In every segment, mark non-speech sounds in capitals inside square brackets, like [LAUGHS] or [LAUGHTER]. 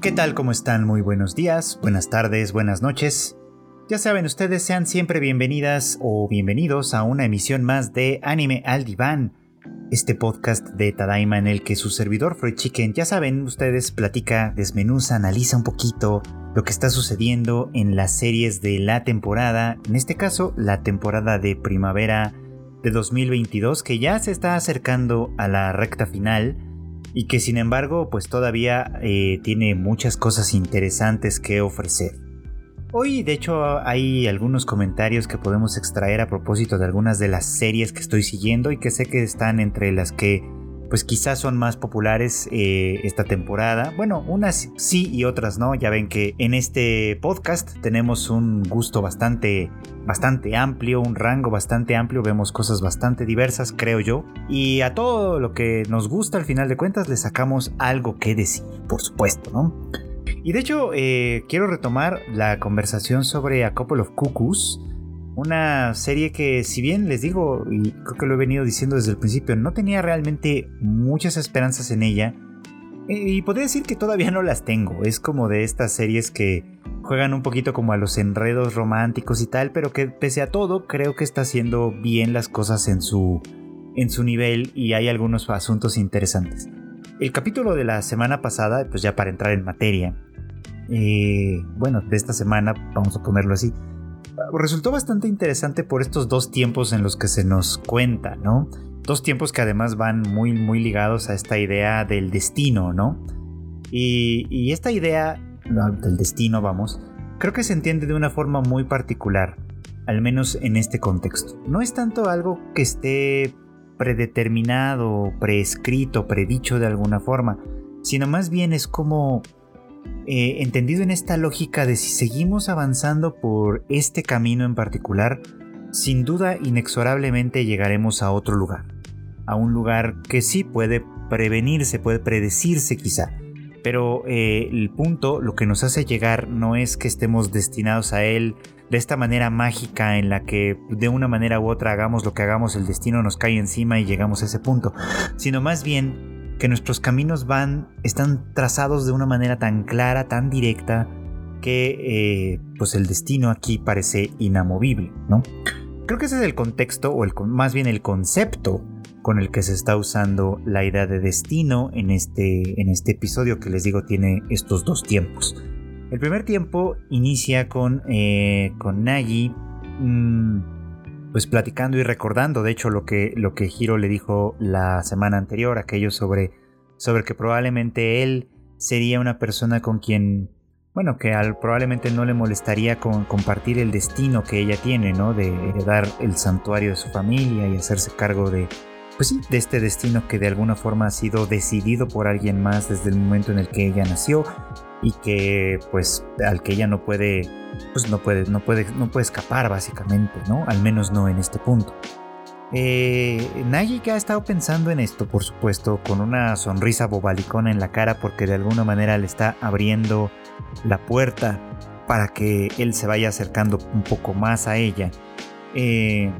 ¿Qué tal? ¿Cómo están? Muy buenos días, buenas tardes, buenas noches. Ya saben, ustedes sean siempre bienvenidas o bienvenidos a una emisión más de Anime al Diván, este podcast de Tadaima en el que su servidor Freud Chicken, ya saben, ustedes platica, desmenuza, analiza un poquito lo que está sucediendo en las series de la temporada, en este caso la temporada de primavera de 2022 que ya se está acercando a la recta final y que sin embargo pues todavía eh, tiene muchas cosas interesantes que ofrecer. Hoy de hecho hay algunos comentarios que podemos extraer a propósito de algunas de las series que estoy siguiendo y que sé que están entre las que pues quizás son más populares eh, esta temporada. Bueno, unas sí y otras no. Ya ven que en este podcast tenemos un gusto bastante, bastante amplio, un rango bastante amplio. Vemos cosas bastante diversas, creo yo. Y a todo lo que nos gusta al final de cuentas le sacamos algo que decir, por supuesto, ¿no? Y de hecho, eh, quiero retomar la conversación sobre A Couple of Cuckoos una serie que, si bien les digo, y creo que lo he venido diciendo desde el principio, no tenía realmente muchas esperanzas en ella. Y podría decir que todavía no las tengo. Es como de estas series que juegan un poquito como a los enredos románticos y tal, pero que pese a todo creo que está haciendo bien las cosas en su, en su nivel y hay algunos asuntos interesantes. El capítulo de la semana pasada, pues ya para entrar en materia, eh, bueno, de esta semana, vamos a ponerlo así, resultó bastante interesante por estos dos tiempos en los que se nos cuenta, ¿no? Dos tiempos que además van muy, muy ligados a esta idea del destino, ¿no? Y, esta idea del destino, vamos, creo que se entiende de una forma muy particular, al menos en este contexto. No es tanto algo que esté predeterminado, prescrito, predicho de alguna forma, sino más bien es como eh, entendido en esta lógica de si seguimos avanzando por este camino en particular, sin duda inexorablemente llegaremos a otro lugar, a un lugar que sí puede prevenirse, puede predecirse quizá, pero eh, el punto, lo que nos hace llegar no es que estemos destinados a él de esta manera mágica en la que de una manera u otra hagamos lo que hagamos, el destino nos cae encima y llegamos a ese punto, sino más bien que nuestros caminos van, están trazados de una manera tan clara, tan directa, que eh, pues el destino aquí parece inamovible, ¿no? Creo que ese es el contexto, o el, más bien el concepto con el que se está usando la idea de destino en este, en este episodio que les digo tiene estos dos tiempos. El primer tiempo inicia con, eh, con Nagi mm, pues platicando y recordando, de hecho, lo que, lo que Hiro le dijo la semana anterior, aquello sobre, sobre que probablemente él sería una persona con quien, bueno, que al, probablemente no le molestaría con compartir el destino que ella tiene, ¿no? De heredar el santuario de su familia y hacerse cargo de, pues sí, de este destino que de alguna forma ha sido decidido por alguien más desde el momento en el que ella nació y que pues al que ella no puede pues no puede no puede no puede escapar básicamente no al menos no en este punto. Eh, Nagi que ha estado pensando en esto por supuesto con una sonrisa bobalicona en la cara porque de alguna manera le está abriendo la puerta para que él se vaya acercando un poco más a ella. Eh,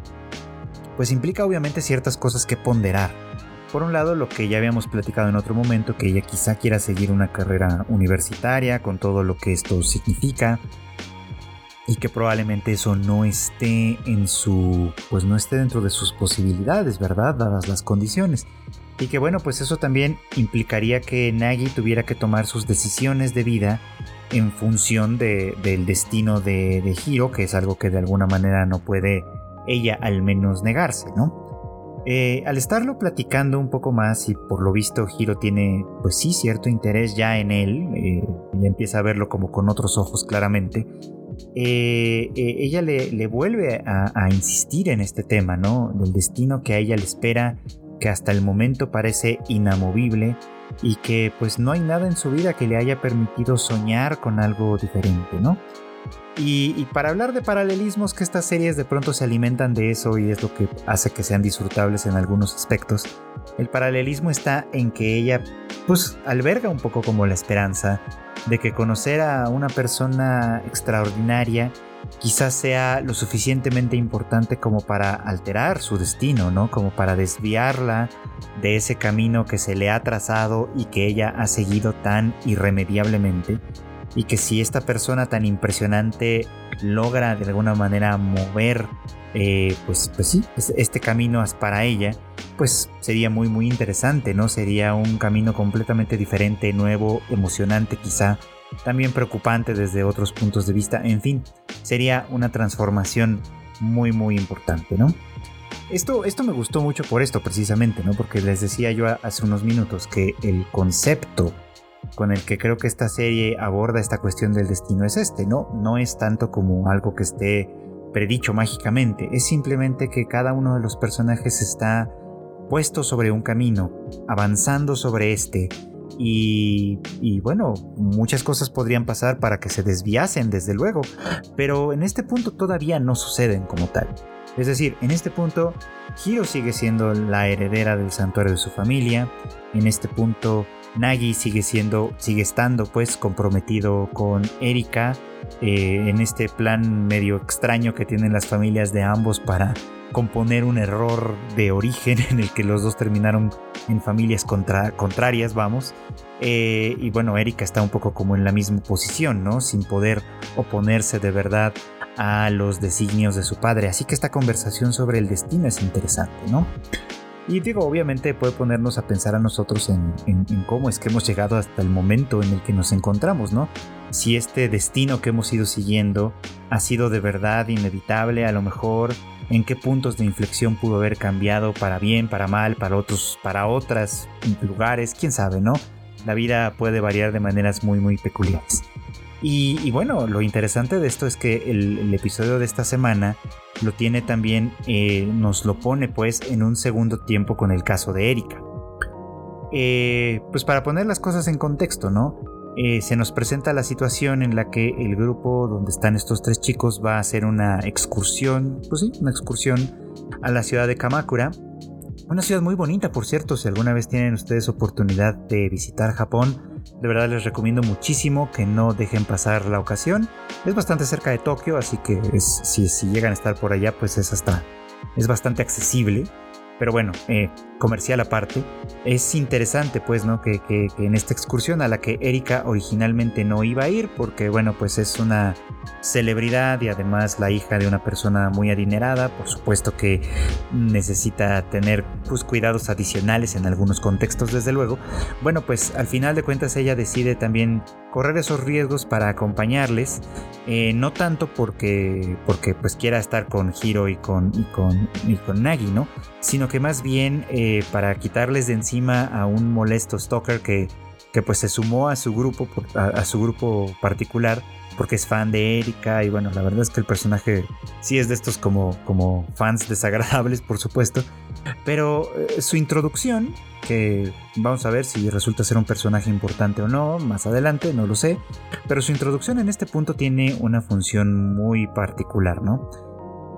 pues implica obviamente ciertas cosas que ponderar por un lado, lo que ya habíamos platicado en otro momento, que ella quizá quiera seguir una carrera universitaria con todo lo que esto significa y que probablemente eso no esté en su, pues no esté dentro de sus posibilidades, ¿verdad? Dadas las condiciones. Y que bueno, pues eso también implicaría que Nagi tuviera que tomar sus decisiones de vida en función del destino de, de Hiro, que es algo que de alguna manera no puede ella al menos negarse, ¿no? Eh, al estarlo platicando un poco más y por lo visto Hiro tiene pues sí cierto interés ya en él, eh, empieza a verlo como con otros ojos claramente, eh, ella le, vuelve a, a, insistir en este tema, ¿no? Del destino que a ella le espera, que hasta el momento parece inamovible y que pues no hay nada en su vida que le haya permitido soñar con algo diferente, ¿no? Y, para hablar de paralelismos, que estas series de pronto se alimentan de eso y es lo que hace que sean disfrutables en algunos aspectos, el paralelismo está en que ella pues alberga un poco como la esperanza de que conocer a una persona extraordinaria quizás sea lo suficientemente importante como para alterar su destino, ¿no? Como para desviarla de ese camino que se le ha trazado y que ella ha seguido tan irremediablemente. Y que si esta persona tan impresionante logra de alguna manera mover, eh, pues, pues sí, este camino para ella, pues sería muy muy interesante, ¿no? Sería un camino completamente diferente, nuevo, emocionante quizá también preocupante desde otros puntos de vista, en fin, sería una transformación muy muy importante, ¿no? Esto, esto me gustó mucho por esto precisamente, ¿no? Porque les decía yo hace unos minutos que el concepto con el que creo que esta serie aborda esta cuestión del destino es este, ¿no? No es tanto como algo que esté predicho mágicamente, es simplemente que cada uno de los personajes está puesto sobre un camino, avanzando sobre este, y, bueno, muchas cosas podrían pasar para que se desviasen, desde luego, pero en este punto todavía no suceden como tal. Es decir, en este punto, Hiro sigue siendo la heredera del santuario de su familia. En este punto, Nagi sigue siendo, sigue estando pues comprometido con Erika eh, en este plan medio extraño que tienen las familias de ambos para componer un error de origen [LAUGHS] en el que los dos terminaron en familias contrarias, vamos. Eh, y bueno, Erika está un poco como en la misma posición, ¿no? Sin poder oponerse de verdad a los designios de su padre. Así que esta conversación sobre el destino es interesante, ¿no? Y digo, obviamente puede ponernos a pensar a nosotros en, cómo es que hemos llegado hasta el momento en el que nos encontramos, ¿no? Si este destino que hemos ido siguiendo ha sido de verdad inevitable, a lo mejor en qué puntos de inflexión pudo haber cambiado para bien, para mal, para otros, para otras lugares, quién sabe, ¿no? La vida puede variar de maneras muy, muy peculiares. Y, bueno, lo interesante de esto es que el, episodio de esta semana lo tiene también, eh, nos lo pone pues en un segundo tiempo con el caso de Erika. Eh, pues para poner las cosas en contexto, ¿no? Eh, se nos presenta la situación en la que el grupo donde están estos tres chicos va a hacer una excursión, pues sí, una excursión a la ciudad de Kamakura. Una ciudad muy bonita, por cierto, si alguna vez tienen ustedes oportunidad de visitar Japón, de verdad les recomiendo muchísimo que no dejen pasar la ocasión. Es bastante cerca de Tokio, así que si, si llegan a estar por allá, pues es hasta es bastante accesible. Pero bueno, eh, comercial aparte, es interesante pues, ¿no? Que, que, en esta excursión a la que Erika originalmente no iba a ir, porque bueno, pues es una celebridad y además la hija de una persona muy adinerada, por supuesto que necesita tener pues cuidados adicionales en algunos contextos desde luego. Bueno, pues al final de cuentas ella decide también correr esos riesgos para acompañarles, eh, no tanto porque, porque pues quiera estar con Hiro y con, y con, y con Nagi, ¿no? Sino que más bien eh, para quitarles de encima a un molesto stalker que, que pues se sumó a su grupo, a, su grupo particular porque es fan de Erika y bueno, la verdad es que el personaje sí es de estos como, como fans desagradables, por supuesto, pero eh, su introducción que vamos a ver si resulta ser un personaje importante o no más adelante, no lo sé, pero su introducción en este punto tiene una función muy particular, ¿no?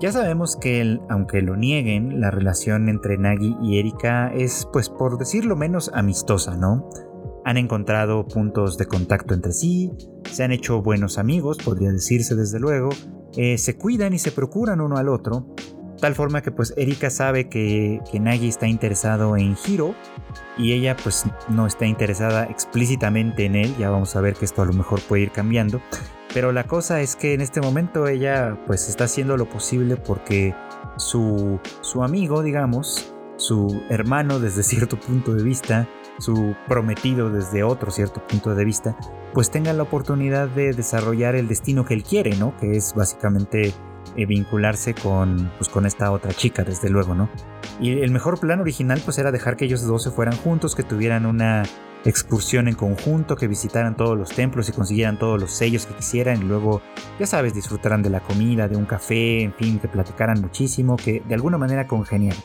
Ya sabemos que, aunque lo nieguen, la relación entre Nagi y Erika es, pues por decirlo menos, amistosa, ¿no? Han encontrado puntos de contacto entre sí, se han hecho buenos amigos, podría decirse desde luego, eh, se cuidan y se procuran uno al otro, Tal forma que pues Erika sabe que, que Nagi está interesado en Hiro y ella pues no está interesada explícitamente en él. Ya vamos a ver que esto a lo mejor puede ir cambiando. Pero la cosa es que en este momento ella pues está haciendo lo posible porque su, su amigo, digamos, su hermano desde [LAUGHS] cierto punto de vista, su prometido desde otro cierto punto de vista, pues tenga la oportunidad de desarrollar el destino que él quiere, ¿no? Que es básicamente eh, vincularse con, pues, con esta otra chica, desde luego, ¿no? Y el mejor plan original pues era dejar que ellos dos se fueran juntos, que tuvieran una excursión en conjunto, que visitaran todos los templos y consiguieran todos los sellos que quisieran y luego, ya sabes, disfrutaran de la comida, de un café, en fin, que platicaran muchísimo, que de alguna manera congeniaran.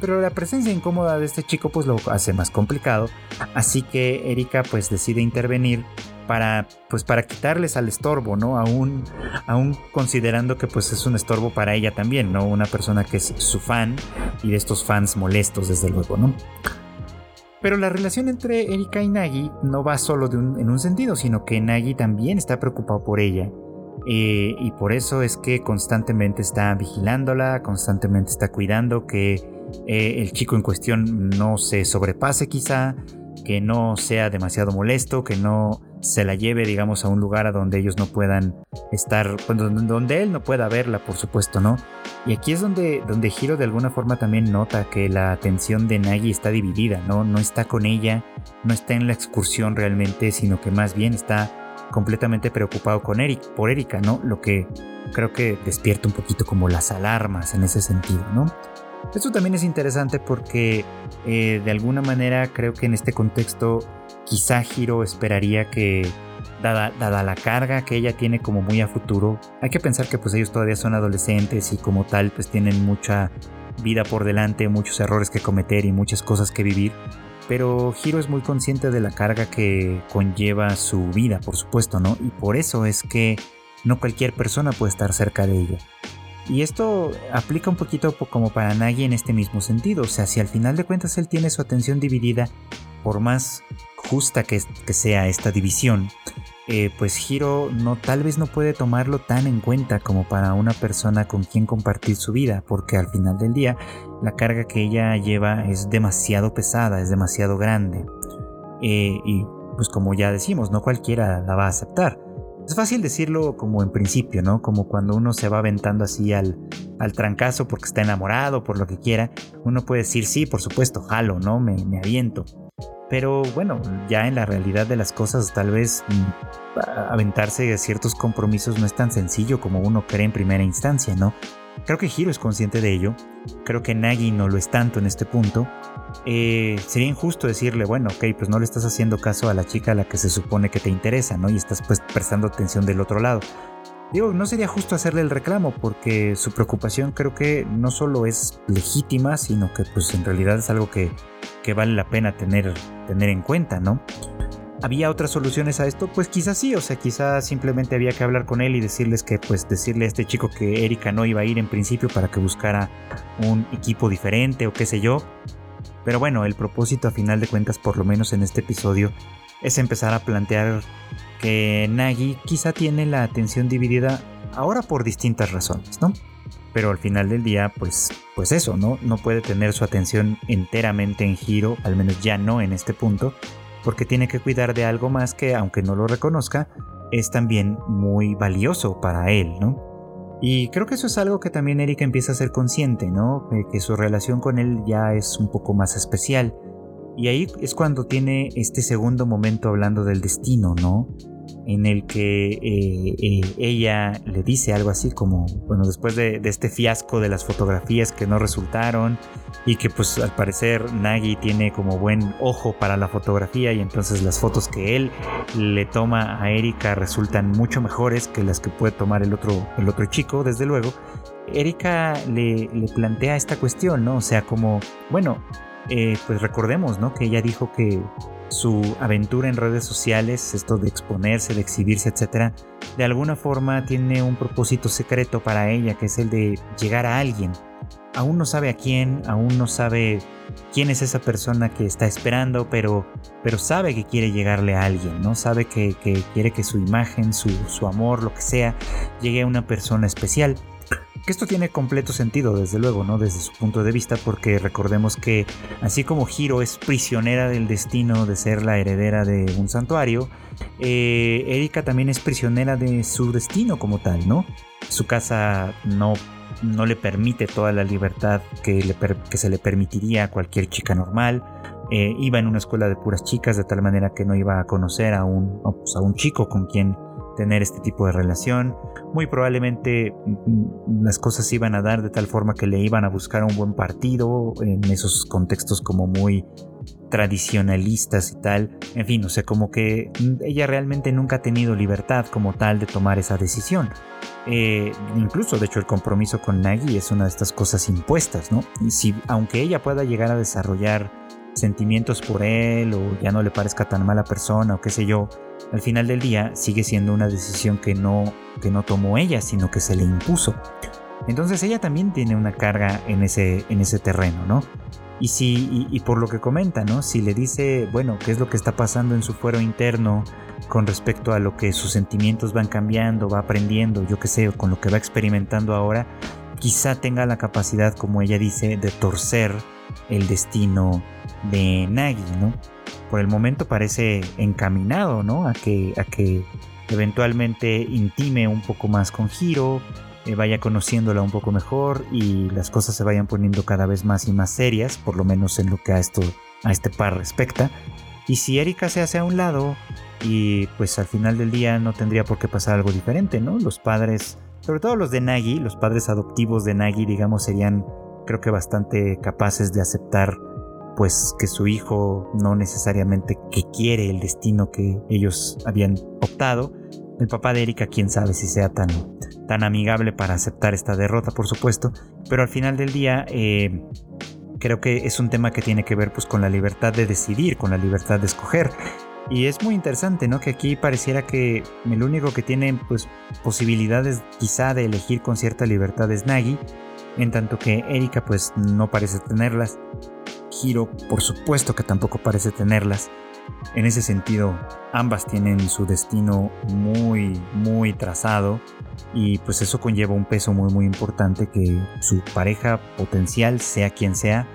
Pero la presencia incómoda de este chico pues lo hace más complicado, así que Erika pues decide intervenir para pues para quitarles al estorbo, ¿no? Aún, aún considerando que pues es un estorbo para ella también, ¿no? Una persona que es su fan y de estos fans molestos desde luego, ¿no? Pero la relación entre Erika y Nagi no va solo en un sentido, sino que Nagi también está preocupado por ella Eh, y por eso es que constantemente está vigilándola, constantemente está cuidando que eh, el chico en cuestión no se sobrepase quizá, que no sea demasiado molesto, que no se la lleve, digamos, a un lugar a donde ellos no puedan estar, pues, donde él no pueda verla, por supuesto, ¿no? Y aquí es donde, donde Hiro de alguna forma también nota que la atención de Nagi está dividida, ¿no? No está con ella, no está en la excursión realmente, sino que más bien está completamente preocupado con Eric, por Erika, ¿no? Lo que creo que despierta un poquito como las alarmas en ese sentido, ¿no? Esto también es interesante porque eh, de alguna manera creo que en este contexto quizá Hiro esperaría que dada, la carga que ella tiene como muy a futuro, hay que pensar que pues ellos todavía son adolescentes y como tal pues tienen mucha vida por delante, muchos errores que cometer y muchas cosas que vivir pero Hiro es muy consciente de la carga que conlleva su vida, por supuesto, ¿no? Y por eso es que no cualquier persona puede estar cerca de ella. Y esto aplica un poquito como para Nagi en este mismo sentido, o sea, si al final de cuentas él tiene su atención dividida, por más justa que, sea esta división, eh, pues Hiro no, tal vez no puede tomarlo tan en cuenta como para una persona con quien compartir su vida, porque al final del día la carga que ella lleva es demasiado pesada, es demasiado grande. Eh, y pues como ya decimos, no cualquiera la va a aceptar. Es fácil decirlo como en principio, ¿no? Como cuando uno se va aventando así al, al trancazo porque está enamorado, por lo que quiera. Uno puede decir, sí, por supuesto, jalo, ¿no? Me, me aviento. Pero bueno, ya en la realidad de las cosas tal vez mm, aventarse a ciertos compromisos no es tan sencillo como uno cree en primera instancia, ¿no? Creo que Hiro es consciente de ello. Creo que Nagi no lo es tanto en este punto. Eh, sería injusto decirle, bueno, ok, pues no le estás haciendo caso a la chica a la que se supone que te interesa, ¿no? Y estás pues prestando atención del otro lado. Digo, no sería justo hacerle el reclamo porque su preocupación creo que no solo es legítima, sino que pues en realidad es algo que, que vale la pena tener, tener en cuenta, ¿no? ¿Había otras soluciones a esto? Pues quizás sí, o sea, quizás simplemente había que hablar con él y decirles que, pues, decirle a este chico que Erika no iba a ir en principio para que buscara un equipo diferente o qué sé yo. Pero bueno, el propósito a final de cuentas, por lo menos en este episodio, es empezar a plantear que Nagi quizá tiene la atención dividida ahora por distintas razones, ¿no? Pero al final del día, pues, pues eso, ¿no? No puede tener su atención enteramente en giro, al menos ya no en este punto, porque tiene que cuidar de algo más que, aunque no lo reconozca, es también muy valioso para él, ¿no? Y creo que eso es algo que también Erika empieza a ser consciente, ¿no? Que su relación con él ya es un poco más especial. Y ahí es cuando tiene este segundo momento hablando del destino, ¿no? En el que eh, eh, ella le dice algo así como, bueno, después de, este fiasco de las fotografías que no resultaron y que pues al parecer Nagi tiene como buen ojo para la fotografía y entonces las fotos que él le toma a Erika resultan mucho mejores que las que puede tomar el otro, el otro chico, desde luego. Erika le, plantea esta cuestión, ¿no? O sea, como, bueno, eh, pues recordemos, ¿no? Que ella dijo que su aventura en redes sociales, esto de exponerse, de exhibirse, etcétera, de alguna forma tiene un propósito secreto para ella, que es el de llegar a alguien. Aún no sabe a quién, aún no sabe quién es esa persona que está esperando, pero, pero sabe que quiere llegarle a alguien, ¿no? Sabe que, quiere que su imagen, su, su amor, lo que sea, llegue a una persona especial. Que esto tiene completo sentido, desde luego, ¿no? Desde su punto de vista, porque recordemos que así como Hiro es prisionera del destino de ser la heredera de un santuario, eh, Erika también es prisionera de su destino como tal, ¿no? Su casa no, no le permite toda la libertad que, que se le permitiría a cualquier chica normal. Eh, iba en una escuela de puras chicas, de tal manera que no iba a conocer a un, pues, a un chico con quien tener este tipo de relación. Muy probablemente mm, las cosas iban a dar de tal forma que le iban a buscar un buen partido en esos contextos como muy tradicionalistas y tal. En fin, o sea, como que mm, ella realmente nunca ha tenido libertad como tal de tomar esa decisión. Eh, incluso, de hecho, el compromiso con Nagi es una de estas cosas impuestas, ¿no? Y si, aunque ella pueda llegar a desarrollar sentimientos por él o ya no le parezca tan mala persona o qué sé yo, al final del día sigue siendo una decisión que no, que no tomó ella, sino que se le impuso. Entonces ella también tiene una carga en ese, en ese terreno, ¿no? Y, si, y, por lo que comenta, ¿no? Si le dice, bueno, qué es lo que está pasando en su fuero interno con respecto a lo que sus sentimientos van cambiando, va aprendiendo, yo qué sé, con lo que va experimentando ahora, quizá tenga la capacidad, como ella dice, de torcer el destino de Nagi, ¿no? Por el momento parece encaminado, ¿no? A que, a que eventualmente intime un poco más con Hiro, eh, vaya conociéndola un poco mejor y las cosas se vayan poniendo cada vez más y más serias, por lo menos en lo que a esto a este par respecta. Y si Erika se hace a un lado y pues al final del día no tendría por qué pasar algo diferente, ¿no? Los padres, sobre todo los de Nagi, los padres adoptivos de Nagi, digamos, serían creo que bastante capaces de aceptar pues que su hijo no necesariamente que quiere el destino que ellos habían optado, el papá de Erika, quién sabe si sea tan, tan amigable para aceptar esta derrota, por supuesto, pero al final del día eh, creo que es un tema que tiene que ver pues, con la libertad de decidir, con la libertad de escoger. Y es muy interesante, ¿no? Que aquí pareciera que el único que tiene pues, posibilidades quizá de elegir con cierta libertad es Nagi, en tanto que Erika pues no parece tenerlas. Hiro por supuesto que tampoco parece tenerlas. En ese sentido, ambas tienen su destino muy, muy trazado y pues eso conlleva un peso muy, muy importante que su pareja potencial, sea quien sea,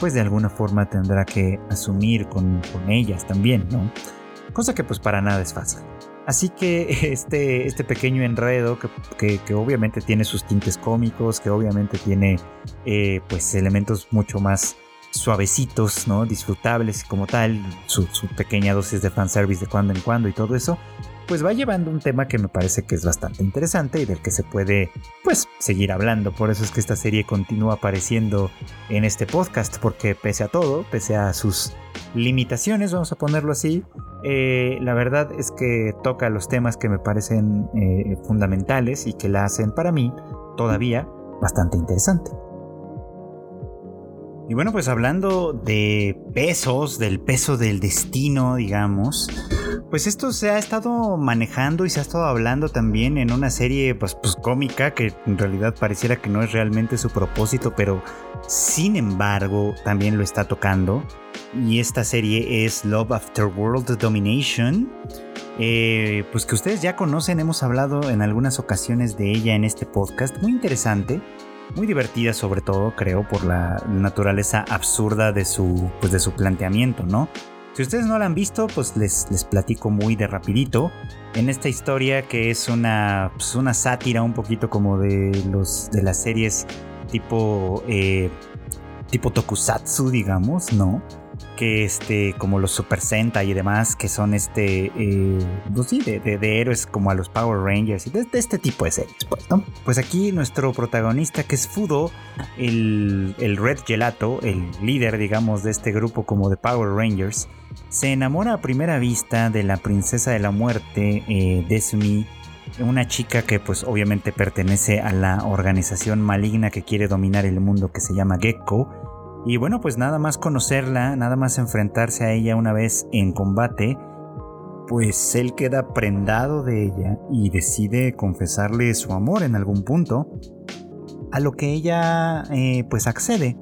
pues de alguna forma tendrá que asumir con, ellas también, ¿no? Cosa que pues para nada es fácil. Así que [LAUGHS] este, este pequeño enredo que, obviamente tiene sus tintes cómicos, que obviamente tiene eh, pues elementos mucho más suavecitos, ¿no? Disfrutables como tal, su, pequeña dosis de fanservice de cuando en cuando y todo eso, pues va llevando un tema que me parece que es bastante interesante y del que se puede, pues, seguir hablando. Por eso es que esta serie continúa apareciendo en este podcast, porque pese a todo, pese a sus limitaciones, vamos a ponerlo así, eh, la verdad es que toca los temas que me parecen eh, fundamentales y que la hacen para mí todavía bastante interesante. Y bueno, pues hablando de pesos, del peso del destino, digamos, pues esto se ha estado manejando y se ha estado hablando también en una serie pues, pues cómica que en realidad pareciera que no es realmente su propósito, pero sin embargo también lo está tocando. Y esta serie es Love After World Domination. Eh, pues que ustedes ya conocen, hemos hablado en algunas ocasiones de ella en este podcast, muy interesante muy divertida sobre todo, creo, por la naturaleza absurda de su, pues de su planteamiento, ¿no? Si ustedes no la han visto, pues les, les platico muy de rapidito. En esta historia que es una, pues una sátira un poquito como de, los, de las series tipo, eh, tipo tokusatsu, digamos, ¿no? Que este, como los Super Sentai y demás, que son este, eh, pues sí, de, héroes como a los Power Rangers y de, este tipo de series, pues, ¿no? Pues aquí nuestro protagonista, que es Fudo, el, Red Gelato, el líder, digamos, de este grupo como de Power Rangers, se enamora a primera vista de la princesa de la muerte, eh, Desumi, una chica que pues obviamente pertenece a la organización maligna que quiere dominar el mundo que se llama Gecko y bueno, pues nada más conocerla, nada más enfrentarse a ella una vez en combate, pues él queda prendado de ella y decide confesarle su amor en algún punto, a lo que ella eh, pues accede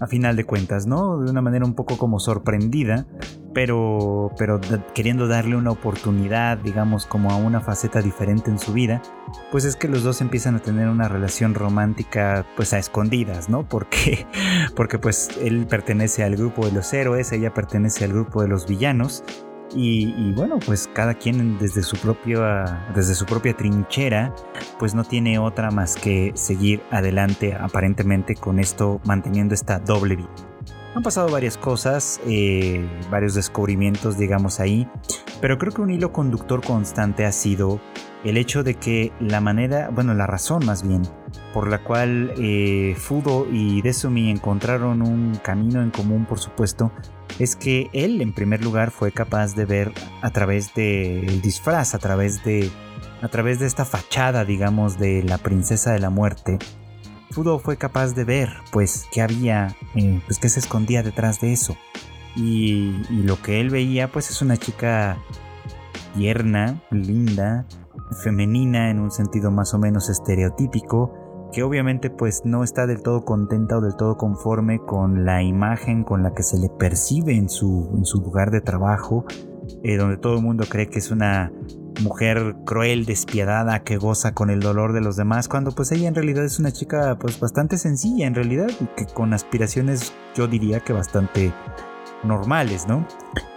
a final de cuentas, ¿no? De una manera un poco como sorprendida, pero, pero queriendo darle una oportunidad, digamos, como a una faceta diferente en su vida, pues es que los dos empiezan a tener una relación romántica, pues a escondidas, ¿no? Porque, [LAUGHS] porque pues él pertenece al grupo de los héroes, ella pertenece al grupo de los villanos, y, bueno, pues cada quien desde su, propia, desde su propia trinchera, pues no tiene otra más que seguir adelante aparentemente con esto, manteniendo esta doble vida. Han pasado varias cosas, eh, varios descubrimientos, digamos ahí, pero creo que un hilo conductor constante ha sido el hecho de que la manera, bueno, la razón más bien, por la cual eh, Fudo y Desumi encontraron un camino en común, por supuesto, es que él en primer lugar fue capaz de ver a través del disfraz, a través de, a través de esta fachada, digamos, de la princesa de la muerte, Fudo fue capaz de ver, pues, que había, eh, pues, que se escondía detrás de eso. Y, y, lo que él veía, pues, es una chica tierna, linda, femenina en un sentido más o menos estereotípico, que obviamente pues no está del todo contenta o del todo conforme con la imagen con la que se le percibe en su, en su lugar de trabajo, eh, donde todo el mundo cree que es una mujer cruel, despiadada, que goza con el dolor de los demás, cuando pues ella en realidad es una chica pues bastante sencilla en realidad, que con aspiraciones yo diría que bastante normales, ¿no?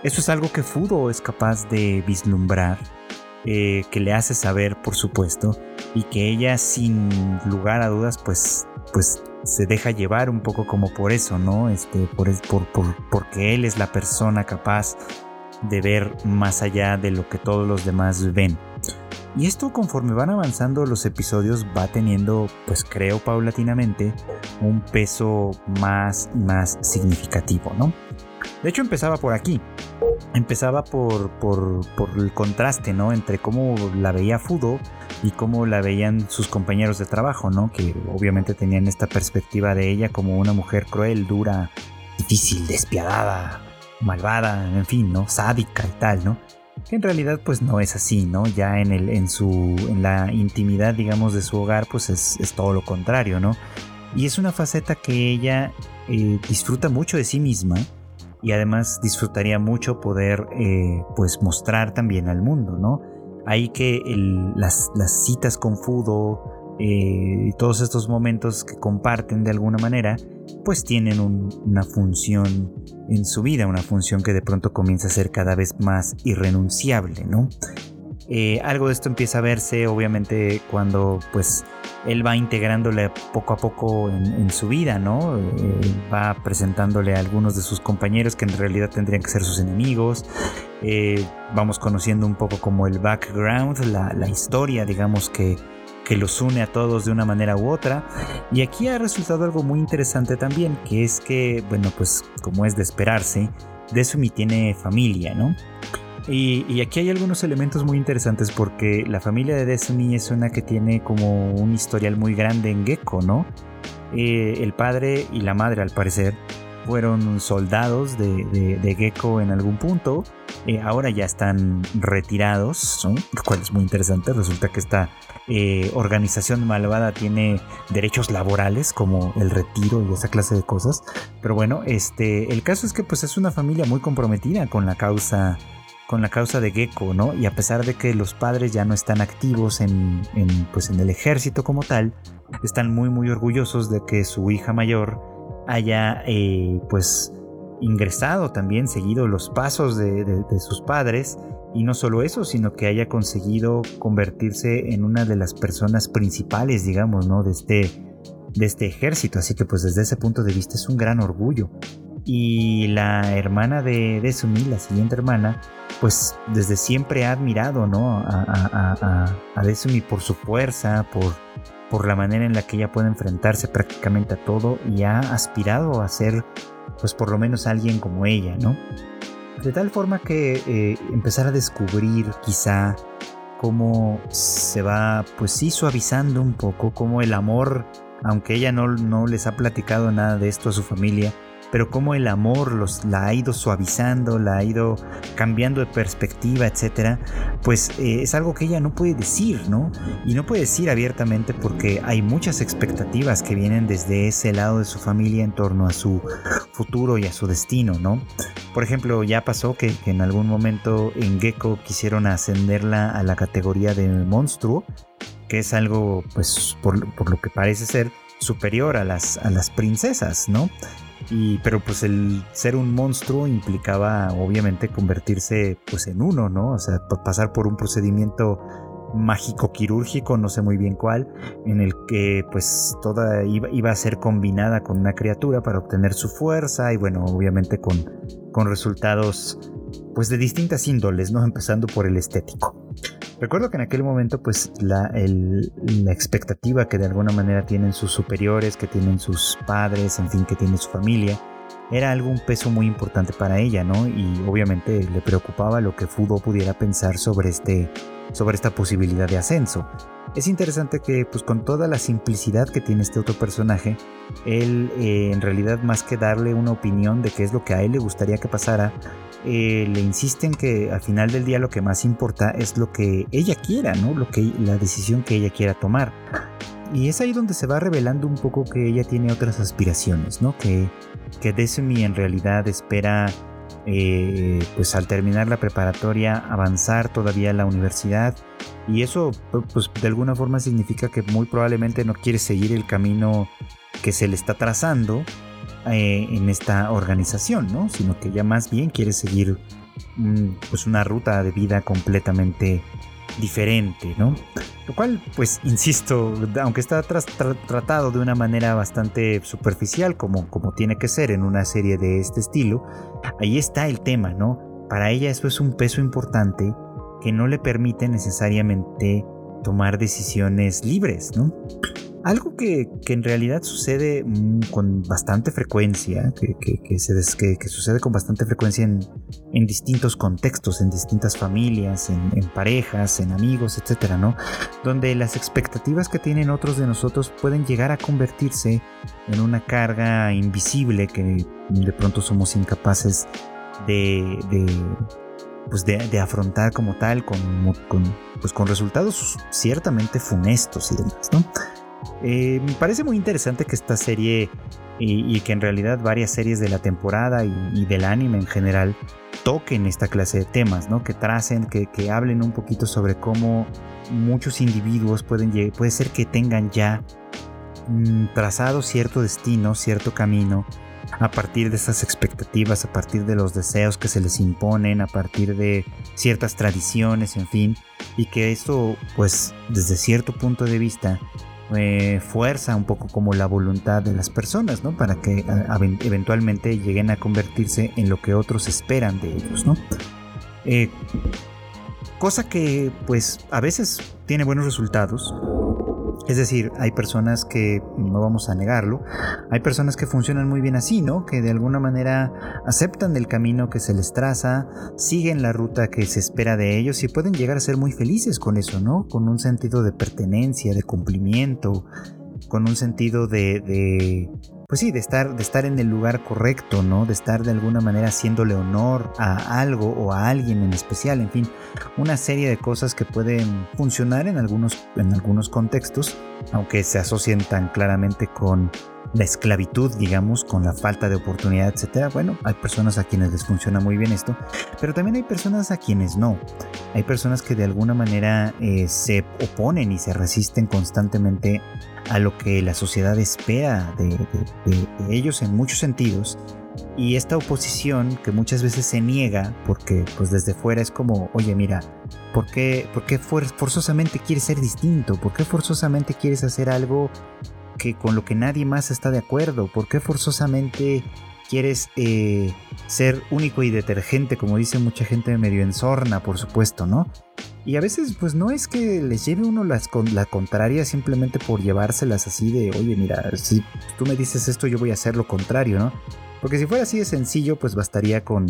Eso es algo que Fudo es capaz de vislumbrar eh, que le hace saber, por supuesto, y que ella sin lugar a dudas, pues, pues se deja llevar un poco como por eso, ¿no? Este, por, por, porque él es la persona capaz de ver más allá de lo que todos los demás ven. Y esto conforme van avanzando los episodios va teniendo, pues creo paulatinamente, un peso más y más significativo, ¿no? De hecho empezaba por aquí. Empezaba por, por, el contraste, ¿no? Entre cómo la veía Fudo y cómo la veían sus compañeros de trabajo, ¿no? Que obviamente tenían esta perspectiva de ella como una mujer cruel, dura, difícil, despiadada, malvada, en fin, ¿no? Sádica y tal, ¿no? En realidad pues no es así, ¿no? Ya en, el, en, su, en la intimidad, digamos, de su hogar pues es, es todo lo contrario, ¿no? Y es una faceta que ella eh, disfruta mucho de sí misma y además disfrutaría mucho poder eh, pues mostrar también al mundo, ¿no? Ahí que las, citas con Fudo eh, todos estos momentos que comparten de alguna manera, pues tienen una función en su vida, una función que de pronto comienza a ser cada vez más irrenunciable, ¿no? Eh, algo de esto empieza a verse obviamente cuando pues él va integrándole poco a poco en, su vida, ¿no? Eh, va presentándole a algunos de sus compañeros que en realidad tendrían que ser sus enemigos. Eh, vamos conociendo un poco como el background, la, historia, digamos, que, que los une a todos de una manera u otra. Y aquí ha resultado algo muy interesante también, que es que, bueno, pues como es de esperarse, Desumi tiene familia, ¿no? Y, aquí hay algunos elementos muy interesantes porque la familia de Destiny es una que tiene como un historial muy grande en Gecko, ¿no? Eh, el padre y la madre, al parecer, fueron soldados de, Gecko en algún punto. Eh, ahora ya están retirados, ¿no? lo cual es muy interesante. Resulta que esta eh, organización malvada tiene derechos laborales como el retiro y esa clase de cosas. Pero bueno, este, el caso es que pues es una familia muy comprometida con la causa con la causa de Gecko, ¿no? Y a pesar de que los padres ya no están activos en, pues en el ejército como tal, están muy muy orgullosos de que su hija mayor haya eh, pues ingresado también, seguido los pasos de, sus padres y no solo eso, sino que haya conseguido convertirse en una de las personas principales, digamos, ¿no? De este, de este ejército. Así que pues desde ese punto de vista es un gran orgullo. Y la hermana de, de Sumi, la siguiente hermana, pues desde siempre ha admirado ¿no? a, Desumi por su fuerza, por, por la manera en la que ella puede enfrentarse prácticamente a todo y ha aspirado a ser pues por lo menos alguien como ella, ¿no? De tal forma que eh, empezar a descubrir quizá cómo se va pues sí suavizando un poco, cómo el amor, aunque ella no, no les ha platicado nada de esto a su familia, pero cómo el amor los, la ha ido suavizando, la ha ido cambiando de perspectiva, etcétera, pues eh, es algo que ella no puede decir, ¿no? Y no puede decir abiertamente porque hay muchas expectativas que vienen desde ese lado de su familia en torno a su futuro y a su destino, ¿no? Por ejemplo, ya pasó que, en algún momento en Gecko quisieron ascenderla a la categoría de monstruo, que es algo, pues, por, por lo que parece ser, superior a las, a las princesas, ¿no? Y, pero pues el ser un monstruo implicaba obviamente convertirse pues en uno, ¿no? O sea, pasar por un procedimiento mágico quirúrgico, no sé muy bien cuál, en el que pues toda iba, iba, a ser combinada con una criatura para obtener su fuerza y bueno, obviamente con, con resultados pues de distintas índoles, ¿no? Empezando por el estético. Recuerdo que en aquel momento, pues la, la, expectativa que de alguna manera tienen sus superiores, que tienen sus padres, en fin, que tiene su familia, era algo un peso muy importante para ella, ¿no? Y obviamente le preocupaba lo que Fudo pudiera pensar sobre, este, sobre esta posibilidad de ascenso. Es interesante que, pues con toda la simplicidad que tiene este otro personaje, él eh, en realidad más que darle una opinión de qué es lo que a él le gustaría que pasara, eh, le insisten que al final del día lo que más importa es lo que ella quiera, ¿no? Lo que, la decisión que ella quiera tomar. y es ahí donde se va revelando un poco que ella tiene otras aspiraciones, ¿no? Que, que Desumi en realidad espera, eh, pues al terminar la preparatoria, avanzar todavía a la universidad. Y eso, pues de alguna forma significa que muy probablemente no quiere seguir el camino que se le está trazando eh, en esta organización, ¿no? Sino que ya más bien quiere seguir mm, pues una ruta de vida completamente diferente, ¿no? Lo cual, pues, insisto, aunque está tratado de una manera bastante superficial, como, como tiene que ser en una serie de este estilo, ahí está el tema, ¿no? Para ella eso es un peso importante que no le permite necesariamente tomar decisiones libres, ¿no? Algo que, en realidad sucede mm, con bastante frecuencia, que, se que, sucede con bastante frecuencia en, distintos contextos, en distintas familias, en, parejas, en amigos, etcétera, ¿no? Donde las expectativas que tienen otros de nosotros pueden llegar a convertirse en una carga invisible que de pronto somos incapaces de, pues de, afrontar como tal con, con, pues con resultados ciertamente funestos y demás, ¿no? Eh, me parece muy interesante que esta serie y, que en realidad varias series de la temporada y, del anime en general toquen esta clase de temas, ¿no? Que tracen, que, hablen un poquito sobre cómo muchos individuos pueden puede ser que tengan ya mm, trazado cierto destino, cierto camino, a partir de esas expectativas, a partir de los deseos que se les imponen, a partir de ciertas tradiciones, en fin, y que esto, pues, desde cierto punto de vista, eh, fuerza un poco como la voluntad de las personas, ¿no? Para que eventualmente lleguen a convertirse en lo que otros esperan de ellos, ¿no? Eh, cosa que pues a veces tiene buenos resultados, es decir, hay personas que, no vamos a negarlo, hay personas que funcionan muy bien así, ¿no? Que de alguna manera aceptan el camino que se les traza, siguen la ruta que se espera de ellos y pueden llegar a ser muy felices con eso, ¿no? Con un sentido de pertenencia, de cumplimiento, con un sentido de, pues sí, de estar, de estar en el lugar correcto, ¿no? De estar de alguna manera haciéndole honor a algo o a alguien en especial, en fin, una serie de cosas que pueden funcionar en algunos, en algunos contextos, aunque se asocien tan claramente con la esclavitud, digamos, con la falta de oportunidad, etcétera. Bueno, hay personas a quienes les funciona muy bien esto, pero también hay personas a quienes no. Hay personas que de alguna manera eh, se oponen y se resisten constantemente a lo que la sociedad espera de, ellos en muchos sentidos. Y esta oposición que muchas veces se niega porque pues desde fuera es como, oye mira, ¿por qué, por qué forzosamente quieres ser distinto? ¿Por qué forzosamente quieres hacer algo que con lo que nadie más está de acuerdo? ¿Por qué forzosamente quieres eh, ser único y detergente, como dice mucha gente medio en sorna, por supuesto, ¿no? Y a veces, pues no es que les lleve uno las, la contraria simplemente por llevárselas así de, oye, mira, si tú me dices esto, yo voy a hacer lo contrario, ¿no? Porque si fuera así de sencillo, pues bastaría con,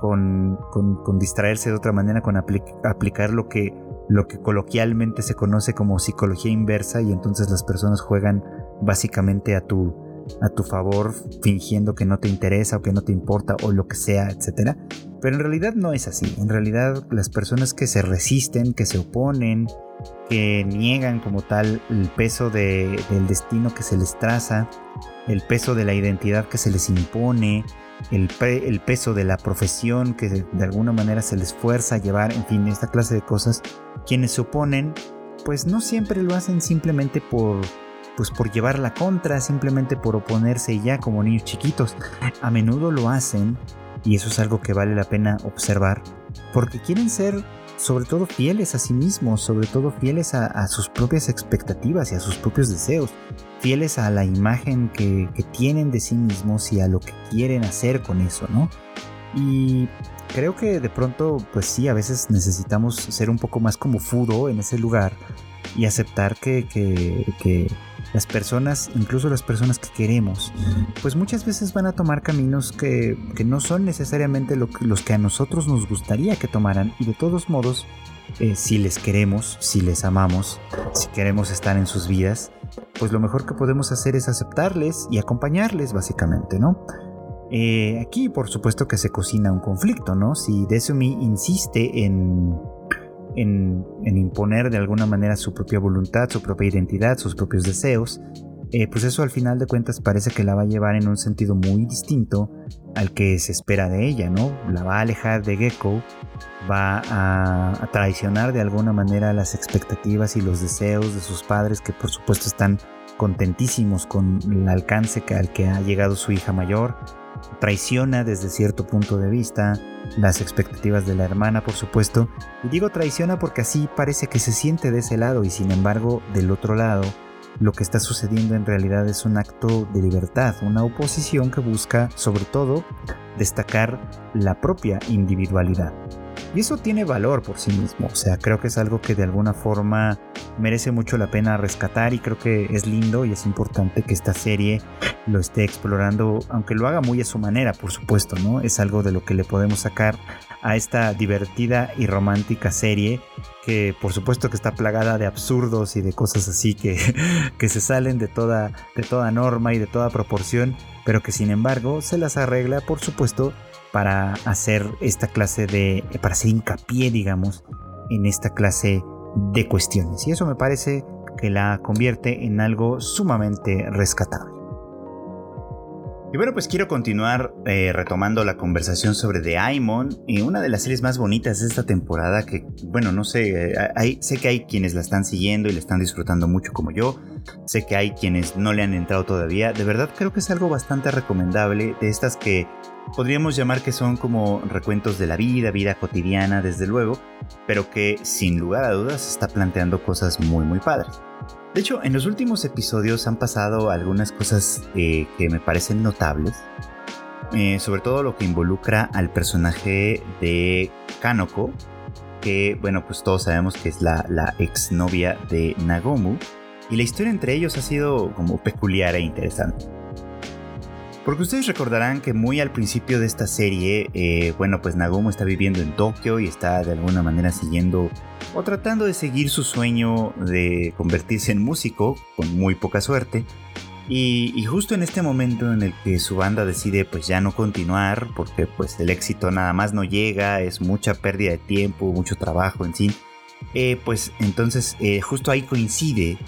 con, con, distraerse de otra manera, con aplicar lo que, lo que coloquialmente se conoce como psicología inversa y entonces las personas juegan básicamente a tu, a tu favor fingiendo que no te interesa o que no te importa o lo que sea, etc. Pero en realidad no es así. En realidad las personas que se resisten, que se oponen, que niegan como tal el peso del destino que se les traza, el peso de la identidad que se les impone, el, peso de la profesión que de alguna manera se les fuerza a llevar, en fin, esta clase de cosas, quienes se oponen, pues no siempre lo hacen simplemente por pues por llevar la contra, simplemente por oponerse ya como niños chiquitos. A menudo lo hacen, y eso es algo que vale la pena observar, porque quieren ser sobre todo fieles a sí mismos, sobre todo fieles a, sus propias expectativas y a sus propios deseos, fieles a la imagen que, que, tienen de sí mismos y a lo que quieren hacer con eso, ¿no? Y creo que de pronto, pues sí, a veces necesitamos ser un poco más como Fudo en ese lugar y aceptar que, que, que las personas, incluso las personas que queremos, pues muchas veces van a tomar caminos que, no son necesariamente los que a nosotros nos gustaría que tomaran y de todos modos, eh, si les queremos, si les amamos, si queremos estar en sus vidas, pues lo mejor que podemos hacer es aceptarles y acompañarles básicamente, ¿no? Eh, aquí por supuesto que se cocina un conflicto, ¿no? Si Desumi insiste en en, imponer de alguna manera su propia voluntad, su propia identidad, sus propios deseos, eh, pues eso al final de cuentas parece que la va a llevar en un sentido muy distinto al que se espera de ella, ¿no? La va a alejar de Gecko, va a, traicionar de alguna manera las expectativas y los deseos de sus padres que por supuesto están contentísimos con el alcance al que ha llegado su hija mayor, traiciona desde cierto punto de vista las expectativas de la hermana, por supuesto, y digo traiciona porque así parece que se siente de ese lado y sin embargo del otro lado lo que está sucediendo en realidad es un acto de libertad, una oposición que busca sobre todo destacar la propia individualidad. Y eso tiene valor por sí mismo, o sea, creo que es algo que de alguna forma merece mucho la pena rescatar y creo que es lindo y es importante que esta serie lo esté explorando, aunque lo haga muy a su manera, por supuesto, ¿no? Es algo de lo que le podemos sacar a esta divertida y romántica serie que por supuesto que está plagada de absurdos y de cosas así que, [LAUGHS] que se salen de toda, de toda norma y de toda proporción, pero que sin embargo se las arregla, por supuesto, para hacer esta clase de, para hacer hincapié, digamos, en esta clase de cuestiones. Y eso me parece que la convierte en algo sumamente rescatable. Y bueno, pues quiero continuar eh, retomando la conversación sobre The Aimon y una de las series más bonitas de esta temporada que, bueno, no sé, eh, sé que hay quienes la están siguiendo y la están disfrutando mucho como yo, sé que hay quienes no le han entrado todavía, de verdad creo que es algo bastante recomendable, de estas que podríamos llamar que son como recuentos de la vida, vida cotidiana desde luego, pero que sin lugar a dudas está planteando cosas muy muy padres. De hecho, en los últimos episodios han pasado algunas cosas eh, que me parecen notables, eh, sobre todo lo que involucra al personaje de Kanoko, que bueno, pues todos sabemos que es la, la exnovia de Nagomu, y la historia entre ellos ha sido como peculiar e interesante. Porque ustedes recordarán que muy al principio de esta serie, eh, bueno, pues Nagomu está viviendo en Tokio y está de alguna manera siguiendo o tratando de seguir su sueño de convertirse en músico, con muy poca suerte. Y, justo en este momento en el que su banda decide pues ya no continuar, porque pues el éxito nada más no llega, es mucha pérdida de tiempo, mucho trabajo en sí, eh, pues entonces eh, justo ahí coincide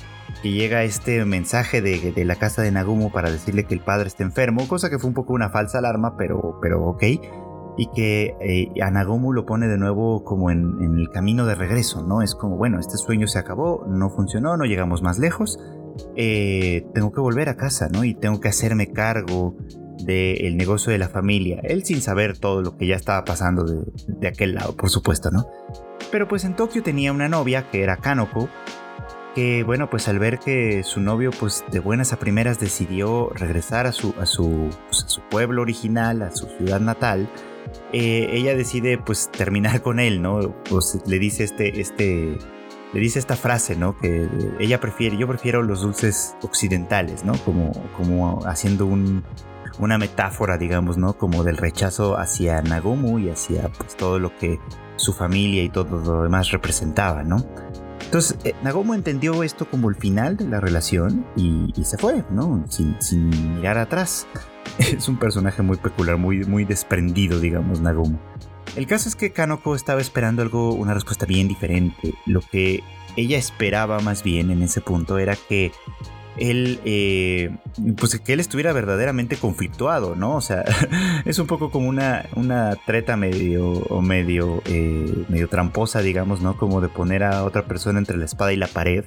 que llega este mensaje de, la casa de Nagumo para decirle que el padre está enfermo, cosa que fue un poco una falsa alarma, pero, pero ok, y que eh, a Nagumo lo pone de nuevo como en, el camino de regreso, ¿no? Es como, bueno, este sueño se acabó, no funcionó, no llegamos más lejos, eh, tengo que volver a casa, ¿no? Y tengo que hacerme cargo del negocio de la familia, él sin saber todo lo que ya estaba pasando de, de aquel lado, por supuesto, ¿no? Pero pues en Tokio tenía una novia que era Kanoko, que bueno, pues al ver que su novio pues de buenas a primeras decidió regresar a su, a su, pues, su pueblo original, a su ciudad natal, eh, ella decide pues terminar con él, ¿no? Pues le dice este, este, le dice esta frase, ¿no? Que ella prefiere, yo prefiero los dulces occidentales, ¿no? Como, como haciendo un, una metáfora, digamos, ¿no? Como del rechazo hacia Nagomu y hacia pues todo lo que su familia y todo lo demás representaba, ¿no? Entonces, eh, Nagomo entendió esto como el final de la relación y, se fue, ¿no? Sin, mirar atrás. [LAUGHS] Es un personaje muy peculiar, muy, muy desprendido, digamos, Nagomo. El caso es que Kanoko estaba esperando algo, una respuesta bien diferente. Lo que ella esperaba más bien en ese punto era que él, eh, pues que él estuviera verdaderamente conflictuado, ¿no? O sea, [LAUGHS] es un poco como una, una treta medio, medio, eh, medio tramposa, digamos, ¿no? Como de poner a otra persona entre la espada y la pared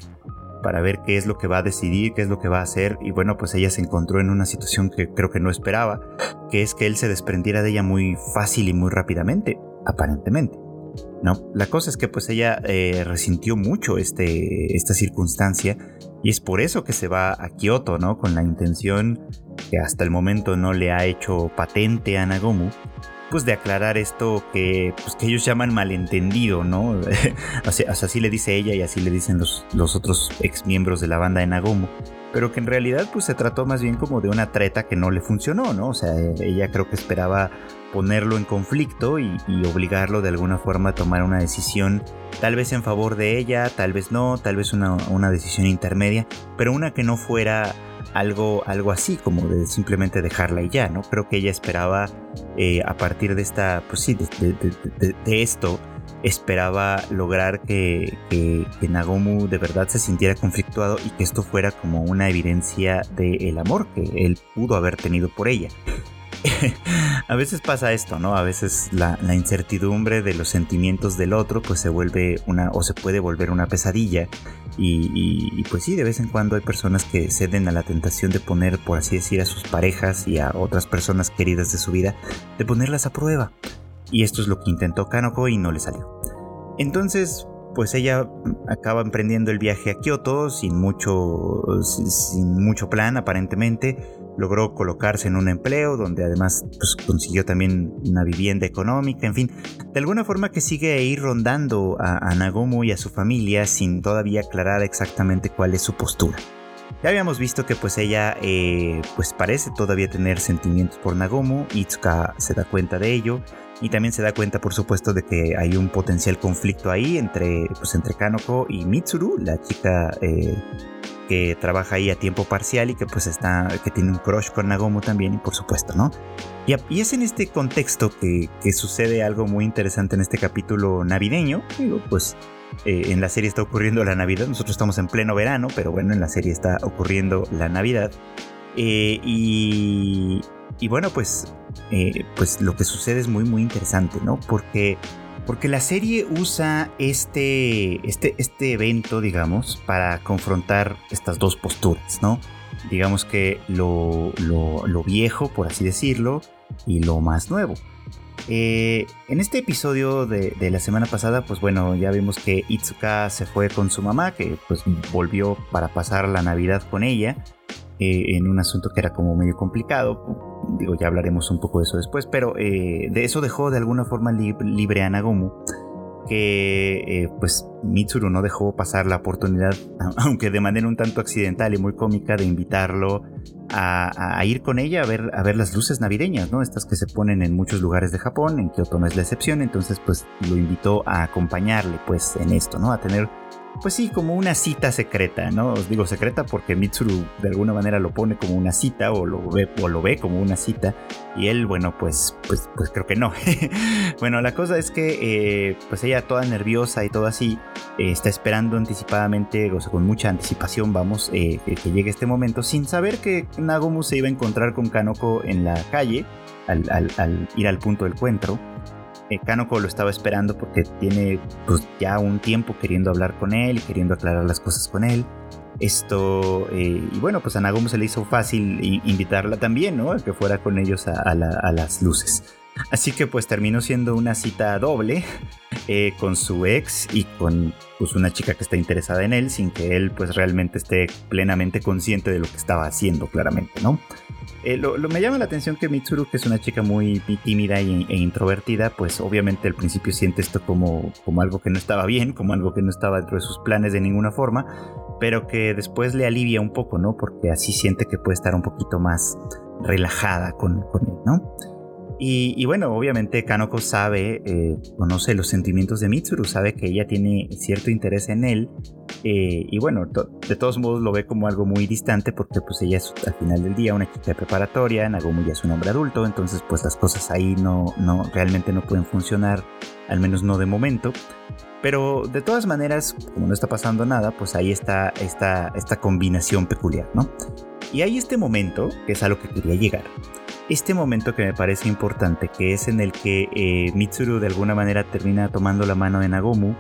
para ver qué es lo que va a decidir, qué es lo que va a hacer. Y bueno, pues ella se encontró en una situación que creo que no esperaba, que es que él se desprendiera de ella muy fácil y muy rápidamente, aparentemente. ¿no? La cosa es que pues ella eh, resintió mucho este, esta circunstancia y es por eso que se va a Kioto, ¿no? Con la intención que hasta el momento no le ha hecho patente a Nagomu, pues de aclarar esto que, pues, que ellos llaman malentendido, ¿no? [LAUGHS] así, le dice ella y así le dicen los, los otros ex miembros de la banda de Nagomu pero que en realidad pues se trató más bien como de una treta que no le funcionó, ¿no? O sea, ella creo que esperaba ponerlo en conflicto y, obligarlo de alguna forma a tomar una decisión, tal vez en favor de ella, tal vez no, tal vez una, decisión intermedia, pero una que no fuera algo, algo así, como de simplemente dejarla y ya, ¿no? Creo que ella esperaba eh, a partir de esta, pues sí, de, esto, esperaba lograr que, que, Nagomu de verdad se sintiera conflictuado y que esto fuera como una evidencia del amor que él pudo haber tenido por ella. [LAUGHS] a veces pasa esto, ¿no? A veces la, incertidumbre de los sentimientos del otro pues se vuelve una o se puede volver una pesadilla y, pues sí, de vez en cuando hay personas que ceden a la tentación de poner, por así decir, a sus parejas y a otras personas queridas de su vida, de ponerlas a prueba. Y esto es lo que intentó Kanoko y no le salió. Entonces, pues ella acaba emprendiendo el viaje a Kioto sin mucho, sin mucho plan aparentemente, logró colocarse en un empleo donde además pues, consiguió también una vivienda económica, en fin, de alguna forma que sigue ahí rondando a, Nagomu y a su familia sin todavía aclarar exactamente cuál es su postura. Ya habíamos visto que pues ella eh, pues parece todavía tener sentimientos por Nagomu, Itsuka se da cuenta de ello y también se da cuenta por supuesto de que hay un potencial conflicto ahí entre, pues, entre Kanoko y Mitsuru, la chica eh, que trabaja ahí a tiempo parcial y que pues está, que tiene un crush con Nagomu también, y por supuesto, ¿no? Y, es en este contexto que, sucede algo muy interesante en este capítulo navideño, digo, pues eh, en la serie está ocurriendo la Navidad, nosotros estamos en pleno verano, pero bueno, en la serie está ocurriendo la Navidad. Eh, y, y, bueno, pues, eh, pues lo que sucede es muy, muy interesante, ¿no? Porque porque la serie usa este, este, este evento, digamos, para confrontar estas dos posturas, ¿no? Digamos que lo, lo, viejo, por así decirlo, y lo más nuevo. Eh, en este episodio de, de, la semana pasada, pues bueno, ya vimos que Itsuka se fue con su mamá, que pues volvió para pasar la Navidad con ella. Eh, en un asunto que era como medio complicado. Digo, ya hablaremos un poco de eso después, pero eh, de eso dejó de alguna forma libre a Nagomu, que eh, pues Mitsuru no dejó pasar la oportunidad, [LAUGHS] aunque de manera un tanto accidental y muy cómica, de invitarlo a, ir con ella a ver, a ver las luces navideñas, ¿no? Estas que se ponen en muchos lugares de Japón, en Kyoto no es la excepción, entonces pues lo invitó a acompañarle pues en esto, ¿no? A tener pues sí, como una cita secreta, ¿no? Os digo secreta porque Mitsuru de alguna manera lo pone como una cita o lo ve, o lo ve como una cita y él, bueno, pues, pues, pues creo que no. [LAUGHS] bueno, la cosa es que eh, pues ella toda nerviosa y todo así eh, está esperando anticipadamente, o sea, con mucha anticipación, vamos, eh, que llegue este momento sin saber que Nagomu se iba a encontrar con Kanoko en la calle al ir al punto del encuentro. Eh, Kanoko lo estaba esperando porque tiene pues, ya un tiempo queriendo hablar con él, queriendo aclarar las cosas con él. Esto, eh, y bueno, pues a Nagomu se le hizo fácil invitarla también, ¿no? A que fuera con ellos a, las luces. Así que pues terminó siendo una cita doble eh, con su ex y con pues, una chica que está interesada en él sin que él pues realmente esté plenamente consciente de lo que estaba haciendo claramente, ¿no? Eh, lo, me llama la atención que Mitsuru, que es una chica muy, tímida e, introvertida, pues obviamente al principio siente esto como, como algo que no estaba bien, como algo que no estaba dentro de sus planes de ninguna forma, pero que después le alivia un poco, ¿no? Porque así siente que puede estar un poquito más relajada con, con él, ¿no? Y, bueno, obviamente Kanoko sabe, eh, conoce los sentimientos de Mitsuru, sabe que ella tiene cierto interés en él. Eh, y bueno, de todos modos lo ve como algo muy distante porque pues ella es al final del día una chica preparatoria, Nagomu ya es un hombre adulto, entonces pues las cosas ahí no, no, realmente no pueden funcionar, al menos no de momento. Pero de todas maneras, como no está pasando nada, pues ahí está esta, esta combinación peculiar, ¿no? Y hay este momento, que es a lo que quería llegar, este momento que me parece importante, que es en el que eh, Mitsuru de alguna manera termina tomando la mano de Nagomu,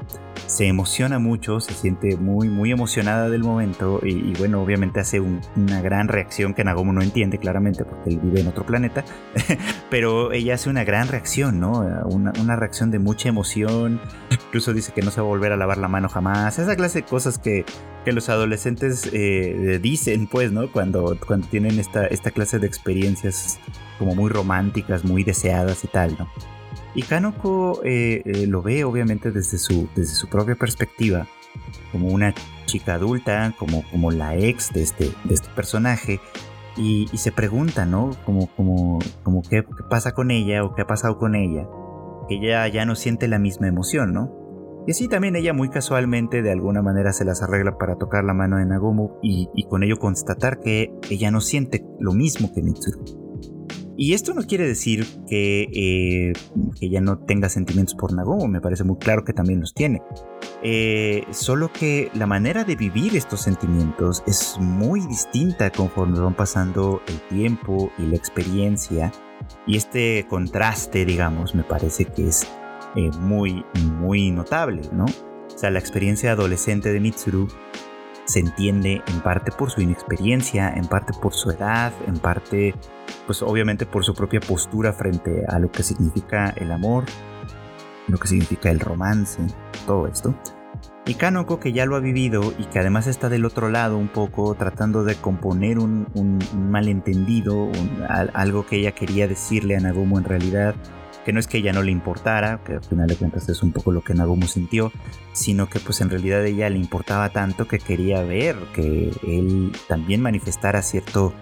se emociona mucho, se siente muy, muy emocionada del momento y, bueno, obviamente hace una gran reacción que Nagomu no entiende claramente porque él vive en otro planeta, [LAUGHS] pero ella hace una gran reacción, ¿no? Una, una, reacción de mucha emoción, incluso dice que no se va a volver a lavar la mano jamás, esa clase de cosas que, que los adolescentes eh, dicen, pues, ¿no? Cuando, cuando tienen esta, esta clase de experiencias como muy románticas, muy deseadas y tal, ¿no? Y Kanoko eh, eh, lo ve obviamente desde su, desde su propia perspectiva, como una chica adulta, como, como la ex de este, de este personaje, y, se pregunta, ¿no? Como, como, como qué, pasa con ella o qué ha pasado con ella, que ella ya no siente la misma emoción, ¿no? Y así también ella muy casualmente de alguna manera se las arregla para tocar la mano de Nagomu y, con ello constatar que ella no siente lo mismo que Mitsuru. Y esto no quiere decir que, eh, ella no tenga sentimientos por Nagomo, me parece muy claro que también los tiene. Eh, solo que la manera de vivir estos sentimientos es muy distinta conforme van pasando el tiempo y la experiencia. Y este contraste, digamos, me parece que es muy, muy notable, ¿no? O sea, la experiencia adolescente de Mitsuru se entiende en parte por su inexperiencia, en parte por su edad, en parte, pues obviamente por su propia postura frente a lo que significa el amor, lo que significa el romance, todo esto. Y Kanoko, que ya lo ha vivido y que además está del otro lado un poco tratando de componer un, malentendido, algo que ella quería decirle a Nagumo en realidad, que no es que ella no le importara, que al final de cuentas es un poco lo que Nagumo sintió, sino que pues en realidad ella le importaba tanto que quería ver que él también manifestara cierto,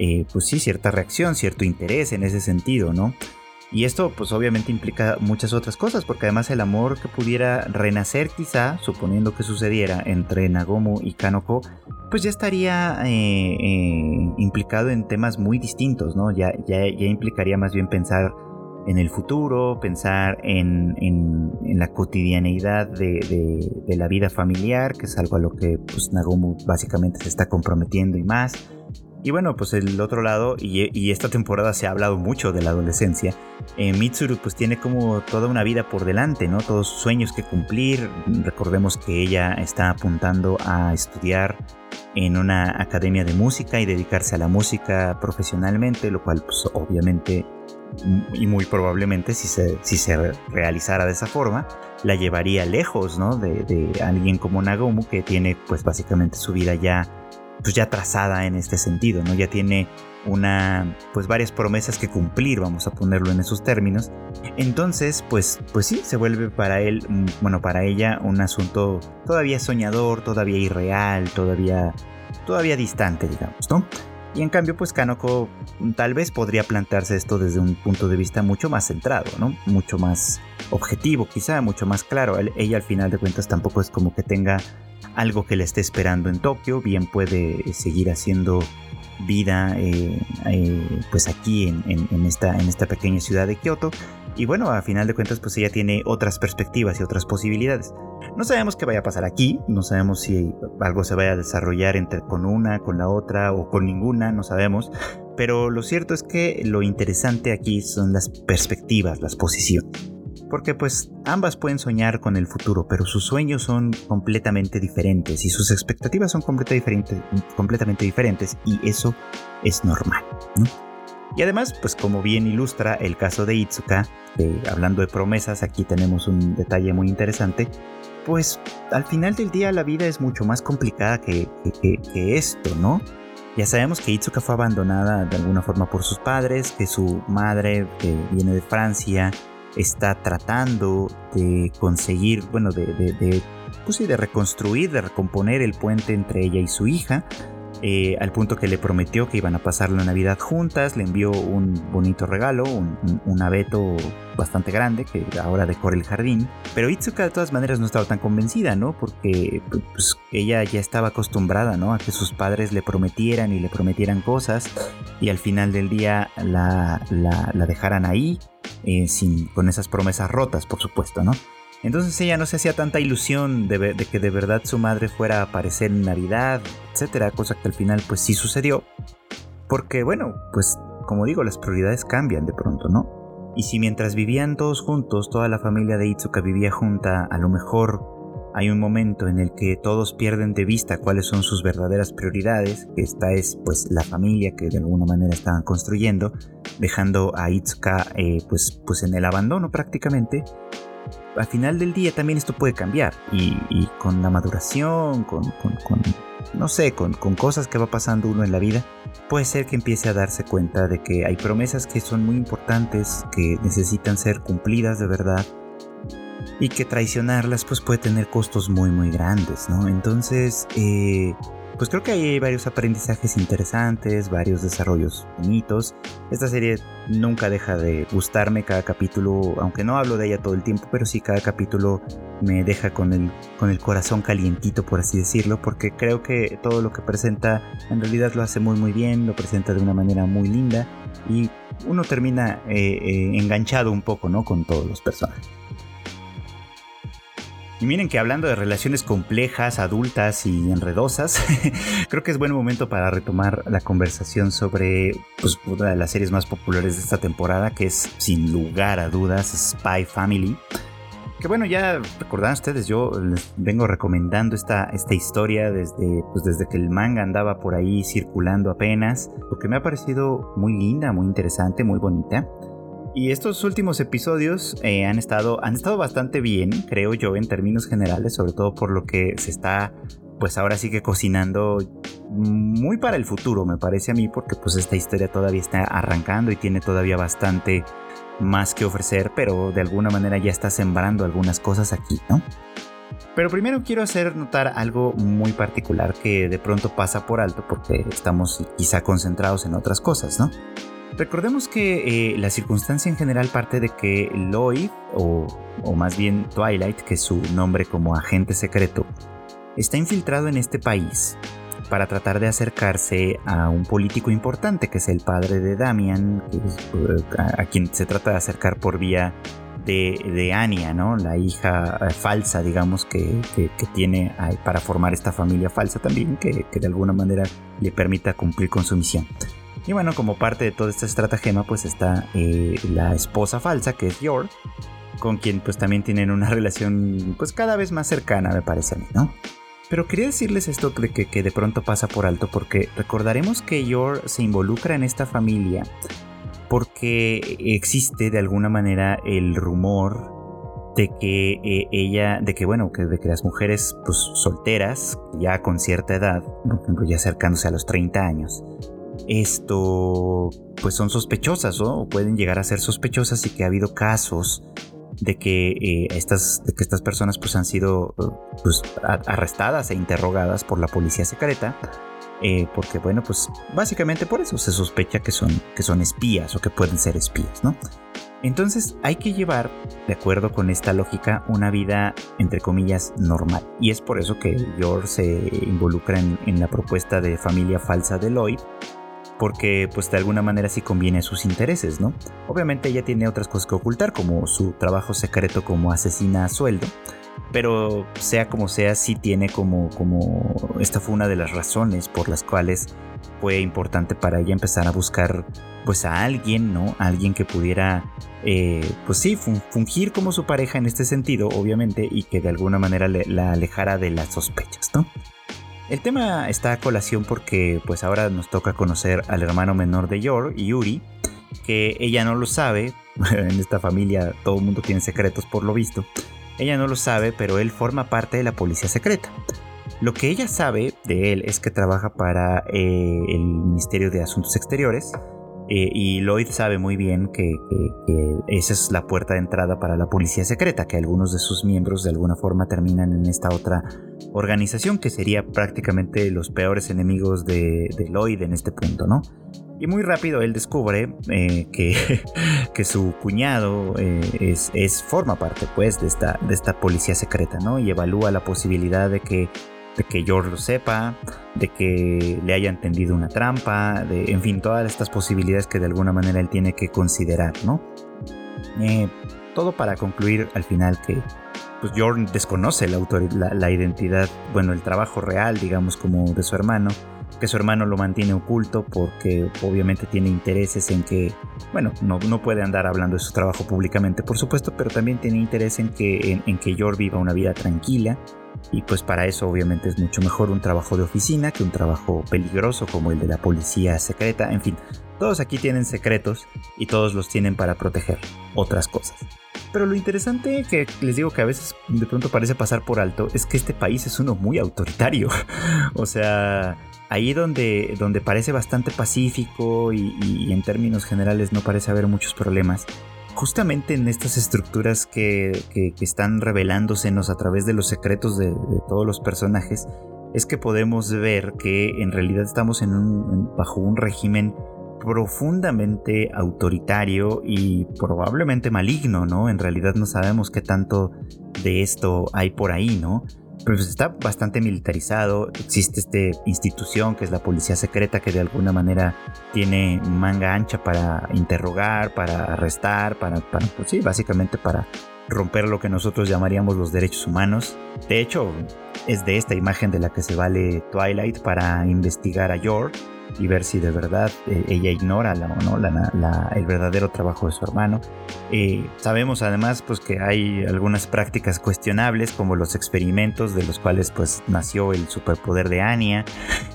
eh, pues sí, cierta reacción, cierto interés en ese sentido, ¿no? Y esto pues obviamente implica muchas otras cosas, porque además el amor que pudiera renacer quizá, suponiendo que sucediera entre Nagomo y Kanoko, pues ya estaría eh, eh, implicado en temas muy distintos, ¿no? Ya, ya, ya implicaría más bien pensar en el futuro, pensar en, la cotidianeidad de, la vida familiar, que es algo a lo que pues, Nagumo básicamente se está comprometiendo y más. Y bueno, pues el otro lado, y, esta temporada se ha hablado mucho de la adolescencia, eh, Mitsuru pues tiene como toda una vida por delante, ¿no? Todos sueños que cumplir. Recordemos que ella está apuntando a estudiar en una academia de música y dedicarse a la música profesionalmente, lo cual pues obviamente y muy probablemente si se, si se realizara de esa forma, la llevaría lejos, ¿no? De, alguien como Nagomu que tiene pues básicamente su vida ya, pues ya trazada en este sentido, ¿no? Ya tiene una, pues varias promesas que cumplir, vamos a ponerlo en esos términos. Entonces, pues, pues sí, se vuelve para él, mm, bueno, para ella un asunto todavía soñador, todavía irreal, todavía, todavía distante, digamos, ¿no? Y en cambio, pues Kanoko tal vez podría plantearse esto desde un punto de vista mucho más centrado, ¿no? Mucho más objetivo, quizá, mucho más claro. Ella al final de cuentas tampoco es como que tenga algo que le esté esperando en Tokio, bien puede seguir haciendo vida eh, eh, pues aquí en, esta, en esta pequeña ciudad de Kioto y bueno, a final de cuentas pues ella tiene otras perspectivas y otras posibilidades. No sabemos qué vaya a pasar aquí, no sabemos si algo se vaya a desarrollar entre con una, con la otra o con ninguna, no sabemos. Pero lo cierto es que lo interesante aquí son las perspectivas, las posiciones. Porque pues ambas pueden soñar con el futuro, pero sus sueños son completamente diferentes y sus expectativas son completamente diferentes y eso es normal. Y además, pues como bien ilustra el caso de Itsuka, hablando de promesas, aquí tenemos un detalle muy interesante, pues al final del día la vida es mucho más complicada que, esto, ¿no? Ya sabemos que Itsuka fue abandonada de alguna forma por sus padres, que su madre, que viene de Francia, está tratando de conseguir, bueno, de, de, pues de reconstruir, de recomponer el puente entre ella y su hija. Eh, al punto que le prometió que iban a pasar la Navidad juntas, le envió un bonito regalo, un, abeto bastante grande que ahora decora el jardín, pero Itsuka de todas maneras no estaba tan convencida, ¿no? Porque pues, ella ya estaba acostumbrada, ¿no? A que sus padres le prometieran y le prometieran cosas y al final del día la, dejaran ahí, eh, sin, con esas promesas rotas, por supuesto, ¿no? Entonces ella no se hacía tanta ilusión de, que de verdad su madre fuera a aparecer en Navidad, etcétera, cosa que al final pues sí sucedió. Porque bueno, pues como digo, las prioridades cambian de pronto, ¿no? Y si mientras vivían todos juntos, toda la familia de Itsuka vivía junta, a lo mejor hay un momento en el que todos pierden de vista cuáles son sus verdaderas prioridades, que esta es pues la familia que de alguna manera estaban construyendo, dejando a Itsuka eh, pues, pues en el abandono prácticamente, al final del día también esto puede cambiar y, con la maduración, con, no sé, con, cosas que va pasando uno en la vida, puede ser que empiece a darse cuenta de que hay promesas que son muy importantes, que necesitan ser cumplidas de verdad y que traicionarlas pues puede tener costos muy muy grandes, ¿no? Entonces, eh, pues creo que hay varios aprendizajes interesantes, varios desarrollos bonitos. Esta serie nunca deja de gustarme cada capítulo, aunque no hablo de ella todo el tiempo, pero sí cada capítulo me deja con el, con el corazón calientito, por así decirlo, porque creo que todo lo que presenta en realidad lo hace muy muy bien, lo presenta de una manera muy linda y uno termina eh, eh, enganchado un poco, ¿no? Con todos los personajes. Y miren que hablando de relaciones complejas, adultas y enredosas, [LAUGHS] creo que es buen momento para retomar la conversación sobre pues, una de las series más populares de esta temporada, que es sin lugar a dudas Spy Family. Que bueno, ya recordarán ustedes, yo les vengo recomendando esta, esta historia desde, pues desde que el manga andaba por ahí circulando apenas, porque me ha parecido muy linda, muy interesante, muy bonita. Y estos últimos episodios eh, han, estado, han estado bastante bien, creo yo, en términos generales, sobre todo por lo que se está, pues ahora sí que cocinando muy para el futuro, me parece a mí, porque pues esta historia todavía está arrancando y tiene todavía bastante más que ofrecer, pero de alguna manera ya está sembrando algunas cosas aquí, ¿no? Pero primero quiero hacer notar algo muy particular que de pronto pasa por alto porque estamos quizá concentrados en otras cosas, ¿no? Recordemos que eh, la circunstancia en general parte de que Lloyd, o, más bien Twilight, que es su nombre como agente secreto, está infiltrado en este país para tratar de acercarse a un político importante que es el padre de Damian, eh, a, quien se trata de acercar por vía de, de Anya, ¿no? la hija eh, falsa, digamos, que, tiene para formar esta familia falsa también, que, de alguna manera le permita cumplir con su misión. Y bueno, como parte de toda esta estratagema, pues está eh, la esposa falsa, que es Yor, con quien pues también tienen una [LAUGHS] relación pues cada vez más cercana, me parece a mí, ¿no? Pero quería decirles esto de que, de pronto pasa por alto porque recordaremos que Yor se involucra en esta familia porque existe de alguna manera el rumor de que eh, ella, de que bueno, que, de que las mujeres pues solteras, ya con cierta edad, por ejemplo ya acercándose a los 30 años, esto pues son sospechosas o pueden llegar a ser sospechosas y que ha habido casos de que, eh, estas, de que estas personas pues, han sido pues, arrestadas e interrogadas por la policía secreta. Eh, porque bueno, pues básicamente por eso se sospecha que son, que son espías o que pueden ser espías, ¿no? Entonces hay que llevar, de acuerdo con esta lógica, una vida entre comillas normal. Y es por eso que George se involucra en la propuesta de familia falsa de Lloyd porque pues de alguna manera sí conviene a sus intereses, ¿no? Obviamente ella tiene otras cosas que ocultar, como su trabajo secreto como asesina a sueldo, pero sea como sea, sí tiene como, como, esta fue una de las razones por las cuales fue importante para ella empezar a buscar pues a alguien, ¿no? alguien que pudiera, eh, pues sí, fungir como su pareja en este sentido, obviamente, y que de alguna manera la alejara de las sospechas, ¿no? El tema está a colación porque pues ahora nos toca conocer al hermano menor de Yor, Yuri, que ella no lo sabe, [LAUGHS] en esta familia todo el mundo tiene secretos por lo visto, ella no lo sabe, pero él forma parte de la policía secreta. Lo que ella sabe de él es que trabaja para eh, el Ministerio de Asuntos Exteriores, eh, y Lloyd sabe muy bien que, esa es la puerta de entrada para la policía secreta, que algunos de sus miembros de alguna forma terminan en esta otra organización, que sería prácticamente los peores enemigos de, Lloyd en este punto, ¿no? Y muy rápido él descubre eh, que, [LAUGHS] que, su cuñado eh, es, es, forma parte pues de esta, de esta policía secreta, ¿no? Y evalúa la posibilidad de que de que George lo sepa, de que le haya entendido una trampa, de, en fin, todas estas posibilidades que de alguna manera él tiene que considerar, ¿no? Eh, todo para concluir al final que pues Jordan desconoce la, la, identidad, bueno, el trabajo real, digamos, como de su hermano, que su hermano lo mantiene oculto porque obviamente tiene intereses en que, bueno, no, no puede andar hablando de su trabajo públicamente, por supuesto, pero también tiene interés en que, en, que viva una vida tranquila, y pues para eso obviamente es mucho mejor un trabajo de oficina que un trabajo peligroso como el de la policía secreta. En fin, todos aquí tienen secretos y todos los tienen para proteger otras cosas. Pero lo interesante que les digo que a veces de pronto parece pasar por alto es que este país es uno muy autoritario. [LAUGHS] o sea, ahí donde, donde parece bastante pacífico y, y en términos generales no parece haber muchos problemas, justamente en estas estructuras que, están revelándosenos a través de los secretos de, todos los personajes, es que podemos ver que en realidad estamos en un, bajo un régimen profundamente autoritario y probablemente maligno, ¿no? En realidad no sabemos qué tanto de esto hay por ahí, ¿no? Pues está bastante militarizado. Existe esta institución que es la policía secreta que de alguna manera tiene manga ancha para interrogar, para arrestar, para, para pues sí, básicamente para romper lo que nosotros llamaríamos los derechos humanos. De hecho, es de esta imagen de la que se vale Twilight para investigar a York y ver si de verdad eh, ella ignora la, el verdadero trabajo de su hermano. Eh, sabemos además pues que hay algunas prácticas cuestionables como los experimentos de los cuales pues nació el superpoder de Anya.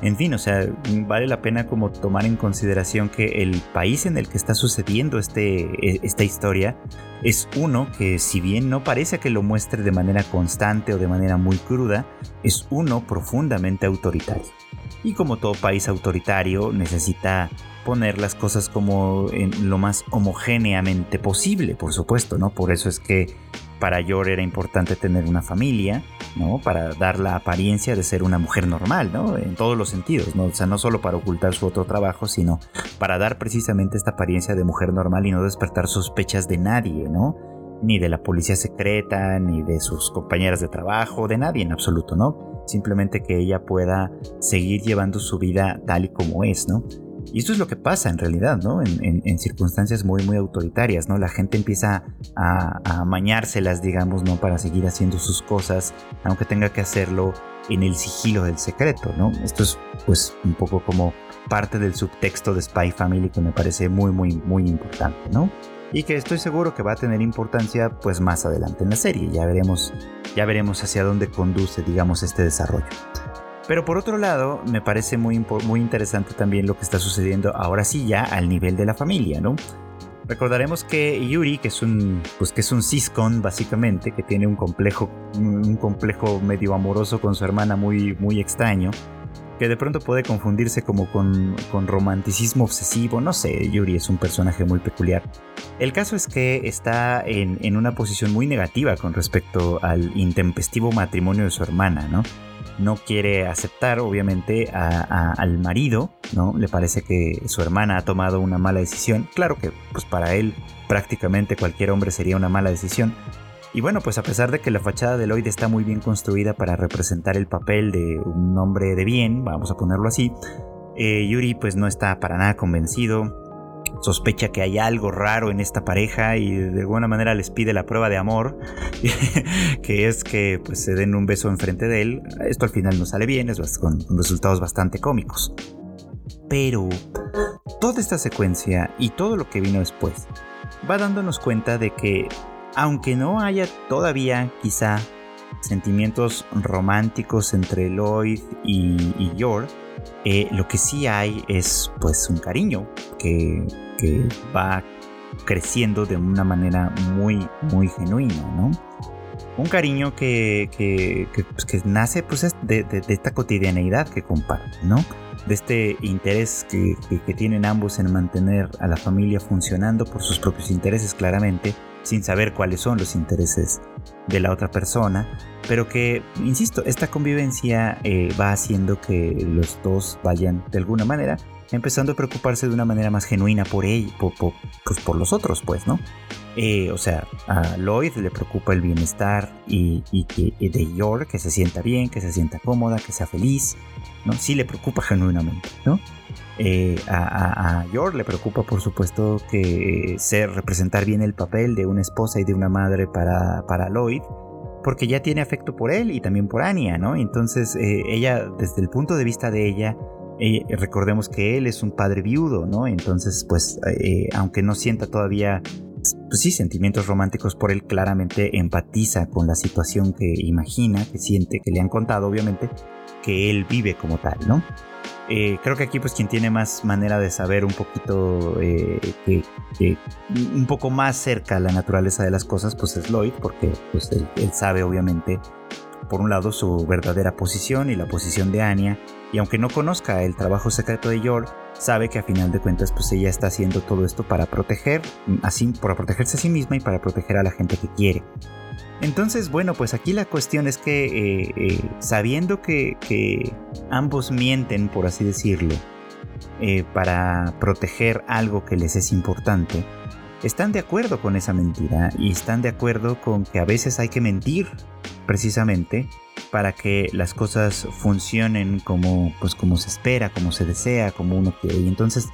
En fin, o sea, vale la pena como tomar en consideración que el país en el que está sucediendo este, e, esta historia es uno que si bien no parece que lo muestre de manera constante o de manera muy cruda, es uno profundamente autoritario. Y como todo país autoritario necesita poner las cosas como en lo más homogéneamente posible, por supuesto, ¿no? Por eso es que para Yor era importante tener una familia, ¿no? Para dar la apariencia de ser una mujer normal, ¿no? En todos los sentidos, ¿no? O sea, no solo para ocultar su otro trabajo, sino para dar precisamente esta apariencia de mujer normal y no despertar sospechas de nadie, ¿no? Ni de la policía secreta, ni de sus compañeras de trabajo, de nadie en absoluto, ¿no? simplemente que ella pueda seguir llevando su vida tal y como es, ¿no? Y esto es lo que pasa en realidad, ¿no? En, circunstancias muy, muy autoritarias, ¿no? La gente empieza a, a amañárselas, digamos, ¿no? Para seguir haciendo sus cosas, aunque tenga que hacerlo en el sigilo del secreto, ¿no? Esto es, pues, un poco como parte del subtexto de Spy Family que me parece muy, muy, muy importante, ¿no? Y que estoy seguro que va a tener importancia pues más adelante en la serie. Ya veremos, ya veremos hacia dónde conduce, digamos, este desarrollo. Pero por otro lado, me parece muy, muy interesante también lo que está sucediendo ahora sí ya al nivel de la familia, ¿no? Recordaremos que Yuri, que es un, pues que es un ciscon básicamente, que tiene un complejo, un complejo medio amoroso con su hermana muy, muy extraño, que de pronto puede confundirse como con, romanticismo obsesivo, no sé, Yuri es un personaje muy peculiar. El caso es que está en, una posición muy negativa con respecto al intempestivo matrimonio de su hermana, ¿no? No quiere aceptar, obviamente, al marido, ¿no? Le parece que su hermana ha tomado una mala decisión. Claro que, pues para él, prácticamente cualquier hombre sería una mala decisión, y bueno, pues a pesar de que la fachada de Lloyd está muy bien construida para representar el papel de un hombre de bien, vamos a ponerlo así, eh, Yuri pues no está para nada convencido, sospecha que hay algo raro en esta pareja y de alguna manera les pide la prueba de amor, [LAUGHS] que es que pues se den un beso enfrente de él. Esto al final no sale bien, es con resultados bastante cómicos. Pero toda esta secuencia y todo lo que vino después va dándonos cuenta de que aunque no haya todavía quizá sentimientos románticos entre Lloyd y, y eh, lo que sí hay es pues un cariño que, va creciendo de una manera muy, muy genuina, ¿no? Un cariño que, que, pues, nace pues, de, de, esta cotidianeidad que comparten, ¿no? De este interés que, tienen ambos en mantener a la familia funcionando por sus propios intereses claramente sin saber cuáles son los intereses de la otra persona, pero que, insisto, esta convivencia eh, va haciendo que los dos vayan de alguna manera empezando a preocuparse de una manera más genuina por él, por, pues por los otros, pues, ¿no? Eh, o sea, a Lloyd le preocupa el bienestar y, y, de York, que se sienta bien, que se sienta cómoda, que sea feliz, ¿no? Sí le preocupa genuinamente, ¿no? Eh, a, a, Yor le preocupa, por supuesto, que ser representar bien el papel de una esposa y de una madre para, para Lloyd, porque ya tiene afecto por él y también por Anya, ¿no? Entonces, eh, ella, desde el punto de vista de ella, eh, recordemos que él es un padre viudo, ¿no? Entonces, pues, aunque no sienta todavía, pues sí, sentimientos románticos por él, claramente empatiza con la situación que imagina, que siente, que le han contado, obviamente, que él vive como tal, ¿no? Eh, creo que aquí pues quien tiene más manera de saber un poquito, eh, un poco más cerca la naturaleza de las cosas, pues es Lloyd, porque pues él, sabe obviamente, por un lado, su verdadera posición y la posición de Anya, y aunque no conozca el trabajo secreto de York, sabe que a final de cuentas pues ella está haciendo todo esto para proteger, así, para protegerse a sí misma y para proteger a la gente que quiere. Entonces, bueno, pues aquí la cuestión es que eh, eh, sabiendo que, ambos mienten, por así decirlo, eh, para proteger algo que les es importante, están de acuerdo con esa mentira y están de acuerdo con que a veces hay que mentir precisamente para que las cosas funcionen como, pues, como se espera, como se desea, como uno quiere. Y entonces,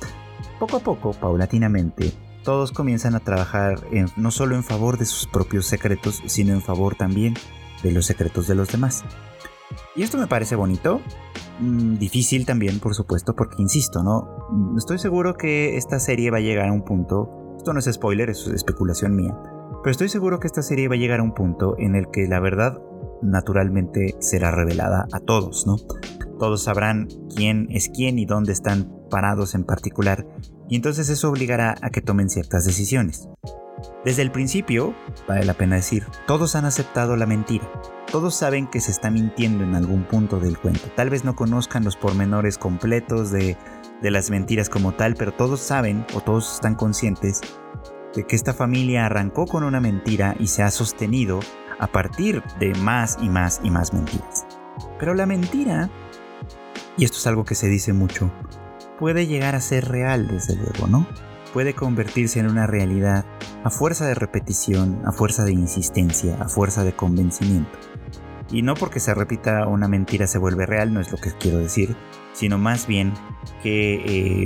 poco a poco, paulatinamente, todos comienzan a trabajar no solo en favor de sus propios secretos, sino en favor también de los secretos de los demás. Y esto me parece bonito, mm, difícil también, por supuesto, porque insisto, ¿no? Mm, estoy seguro que esta serie va a llegar a un punto, esto no es spoiler, es especulación mía, pero estoy seguro que esta serie va a llegar a un punto en el que la verdad naturalmente será revelada a todos, ¿no? Todos sabrán quién es quién y dónde están parados en particular, y entonces eso obligará a que tomen ciertas decisiones. Desde el principio, vale la pena decir, todos han aceptado la mentira. Todos saben que se está mintiendo en algún punto del cuento. Tal vez no conozcan los pormenores completos de, de las mentiras como tal, pero todos saben o todos están conscientes de que esta familia arrancó con una mentira y se ha sostenido a partir de más y más y más mentiras. Pero la mentira, y esto es algo que se dice mucho, puede llegar a ser real desde luego, ¿no? puede convertirse en una realidad a fuerza de repetición, a fuerza de insistencia, a fuerza de convencimiento. Y no porque se repita una mentira se vuelve real, no es lo que quiero decir, sino más bien que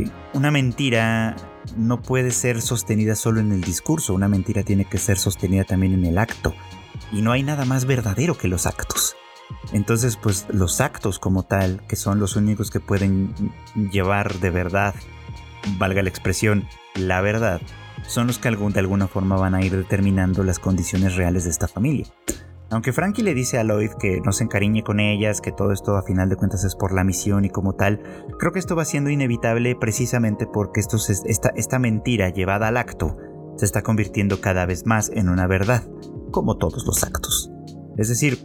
eh, una mentira no puede ser sostenida solo en el discurso, una mentira tiene que ser sostenida también en el acto. Y no hay nada más verdadero que los actos. Entonces, pues los actos como tal, que son los únicos que pueden llevar de verdad, valga la expresión, la verdad, son los que de alguna forma van a ir determinando las condiciones reales de esta familia. Aunque Frankie le dice a Lloyd que no se encariñe con ellas, que todo esto a final de cuentas es por la misión y como tal, creo que esto va siendo inevitable precisamente porque esta mentira llevada al acto se está convirtiendo cada vez más en una verdad, como todos los actos. Es decir,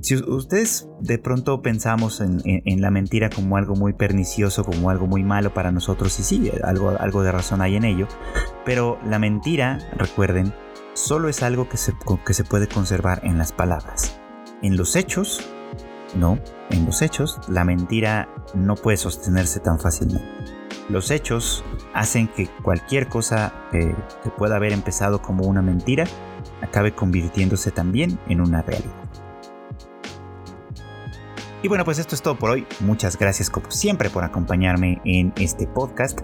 si ustedes de pronto pensamos en, la mentira como algo muy pernicioso, como algo muy malo para nosotros, y sí, algo, algo de razón hay en ello, pero la mentira, recuerden, solo es algo que se, que se puede conservar en las palabras. En los hechos, no, en los hechos, la mentira no puede sostenerse tan fácilmente. Los hechos hacen que cualquier cosa que pueda haber empezado como una mentira acabe convirtiéndose también en una realidad. Y bueno, pues esto es todo por hoy. Muchas gracias como siempre por acompañarme en este podcast.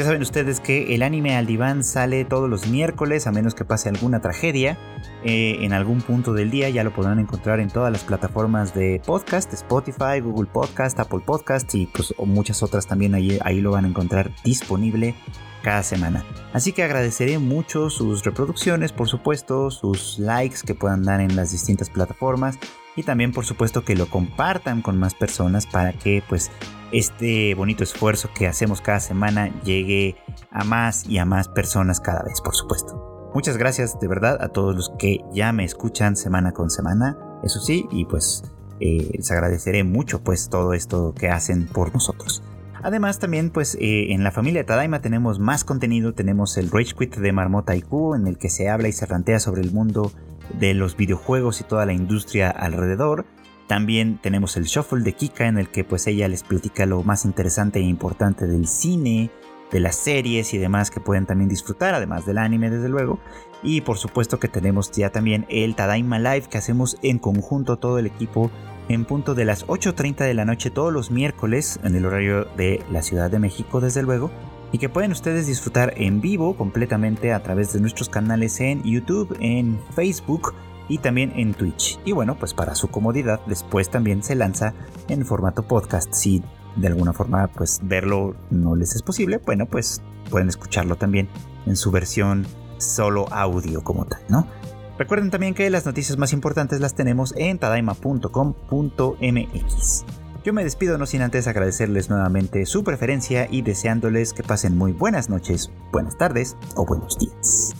Ya saben ustedes que el anime al diván sale todos los miércoles, a menos que pase alguna tragedia. Eh, en algún punto del día ya lo podrán encontrar en todas las plataformas de podcast, Spotify, Google Podcast, Apple Podcast y pues muchas otras también ahí, ahí lo van a encontrar disponible cada semana. Así que agradeceré mucho sus reproducciones, por supuesto, sus likes que puedan dar en las distintas plataformas y también por supuesto que lo compartan con más personas para que pues este bonito esfuerzo que hacemos cada semana llegue a más y a más personas cada vez, por supuesto. Muchas gracias de verdad a todos los que ya me escuchan semana con semana, eso sí, y pues eh, les agradeceré mucho pues todo esto que hacen por nosotros. Además también pues eh, en la familia Tadaima tenemos más contenido, tenemos el Rage Quit de Marmota IQ en el que se habla y se rantea sobre el mundo de los videojuegos y toda la industria alrededor. También tenemos el Shuffle de Kika en el que pues ella les platica lo más interesante e importante del cine, de las series y demás que pueden también disfrutar, además del anime desde luego. Y por supuesto que tenemos ya también el Tadaima Live que hacemos en conjunto todo el equipo en punto de las 8.30 de la noche todos los miércoles en el horario de la Ciudad de México desde luego y que pueden ustedes disfrutar en vivo completamente a través de nuestros canales en YouTube, en Facebook y también en Twitch. Y bueno, pues para su comodidad después también se lanza en formato podcast. Si de alguna forma pues verlo no les es posible, bueno pues pueden escucharlo también en su versión solo audio como tal, ¿no? Recuerden también que las noticias más importantes las tenemos en tadaima.com.mx. Yo me despido no sin antes agradecerles nuevamente su preferencia y deseándoles que pasen muy buenas noches, buenas tardes o buenos días.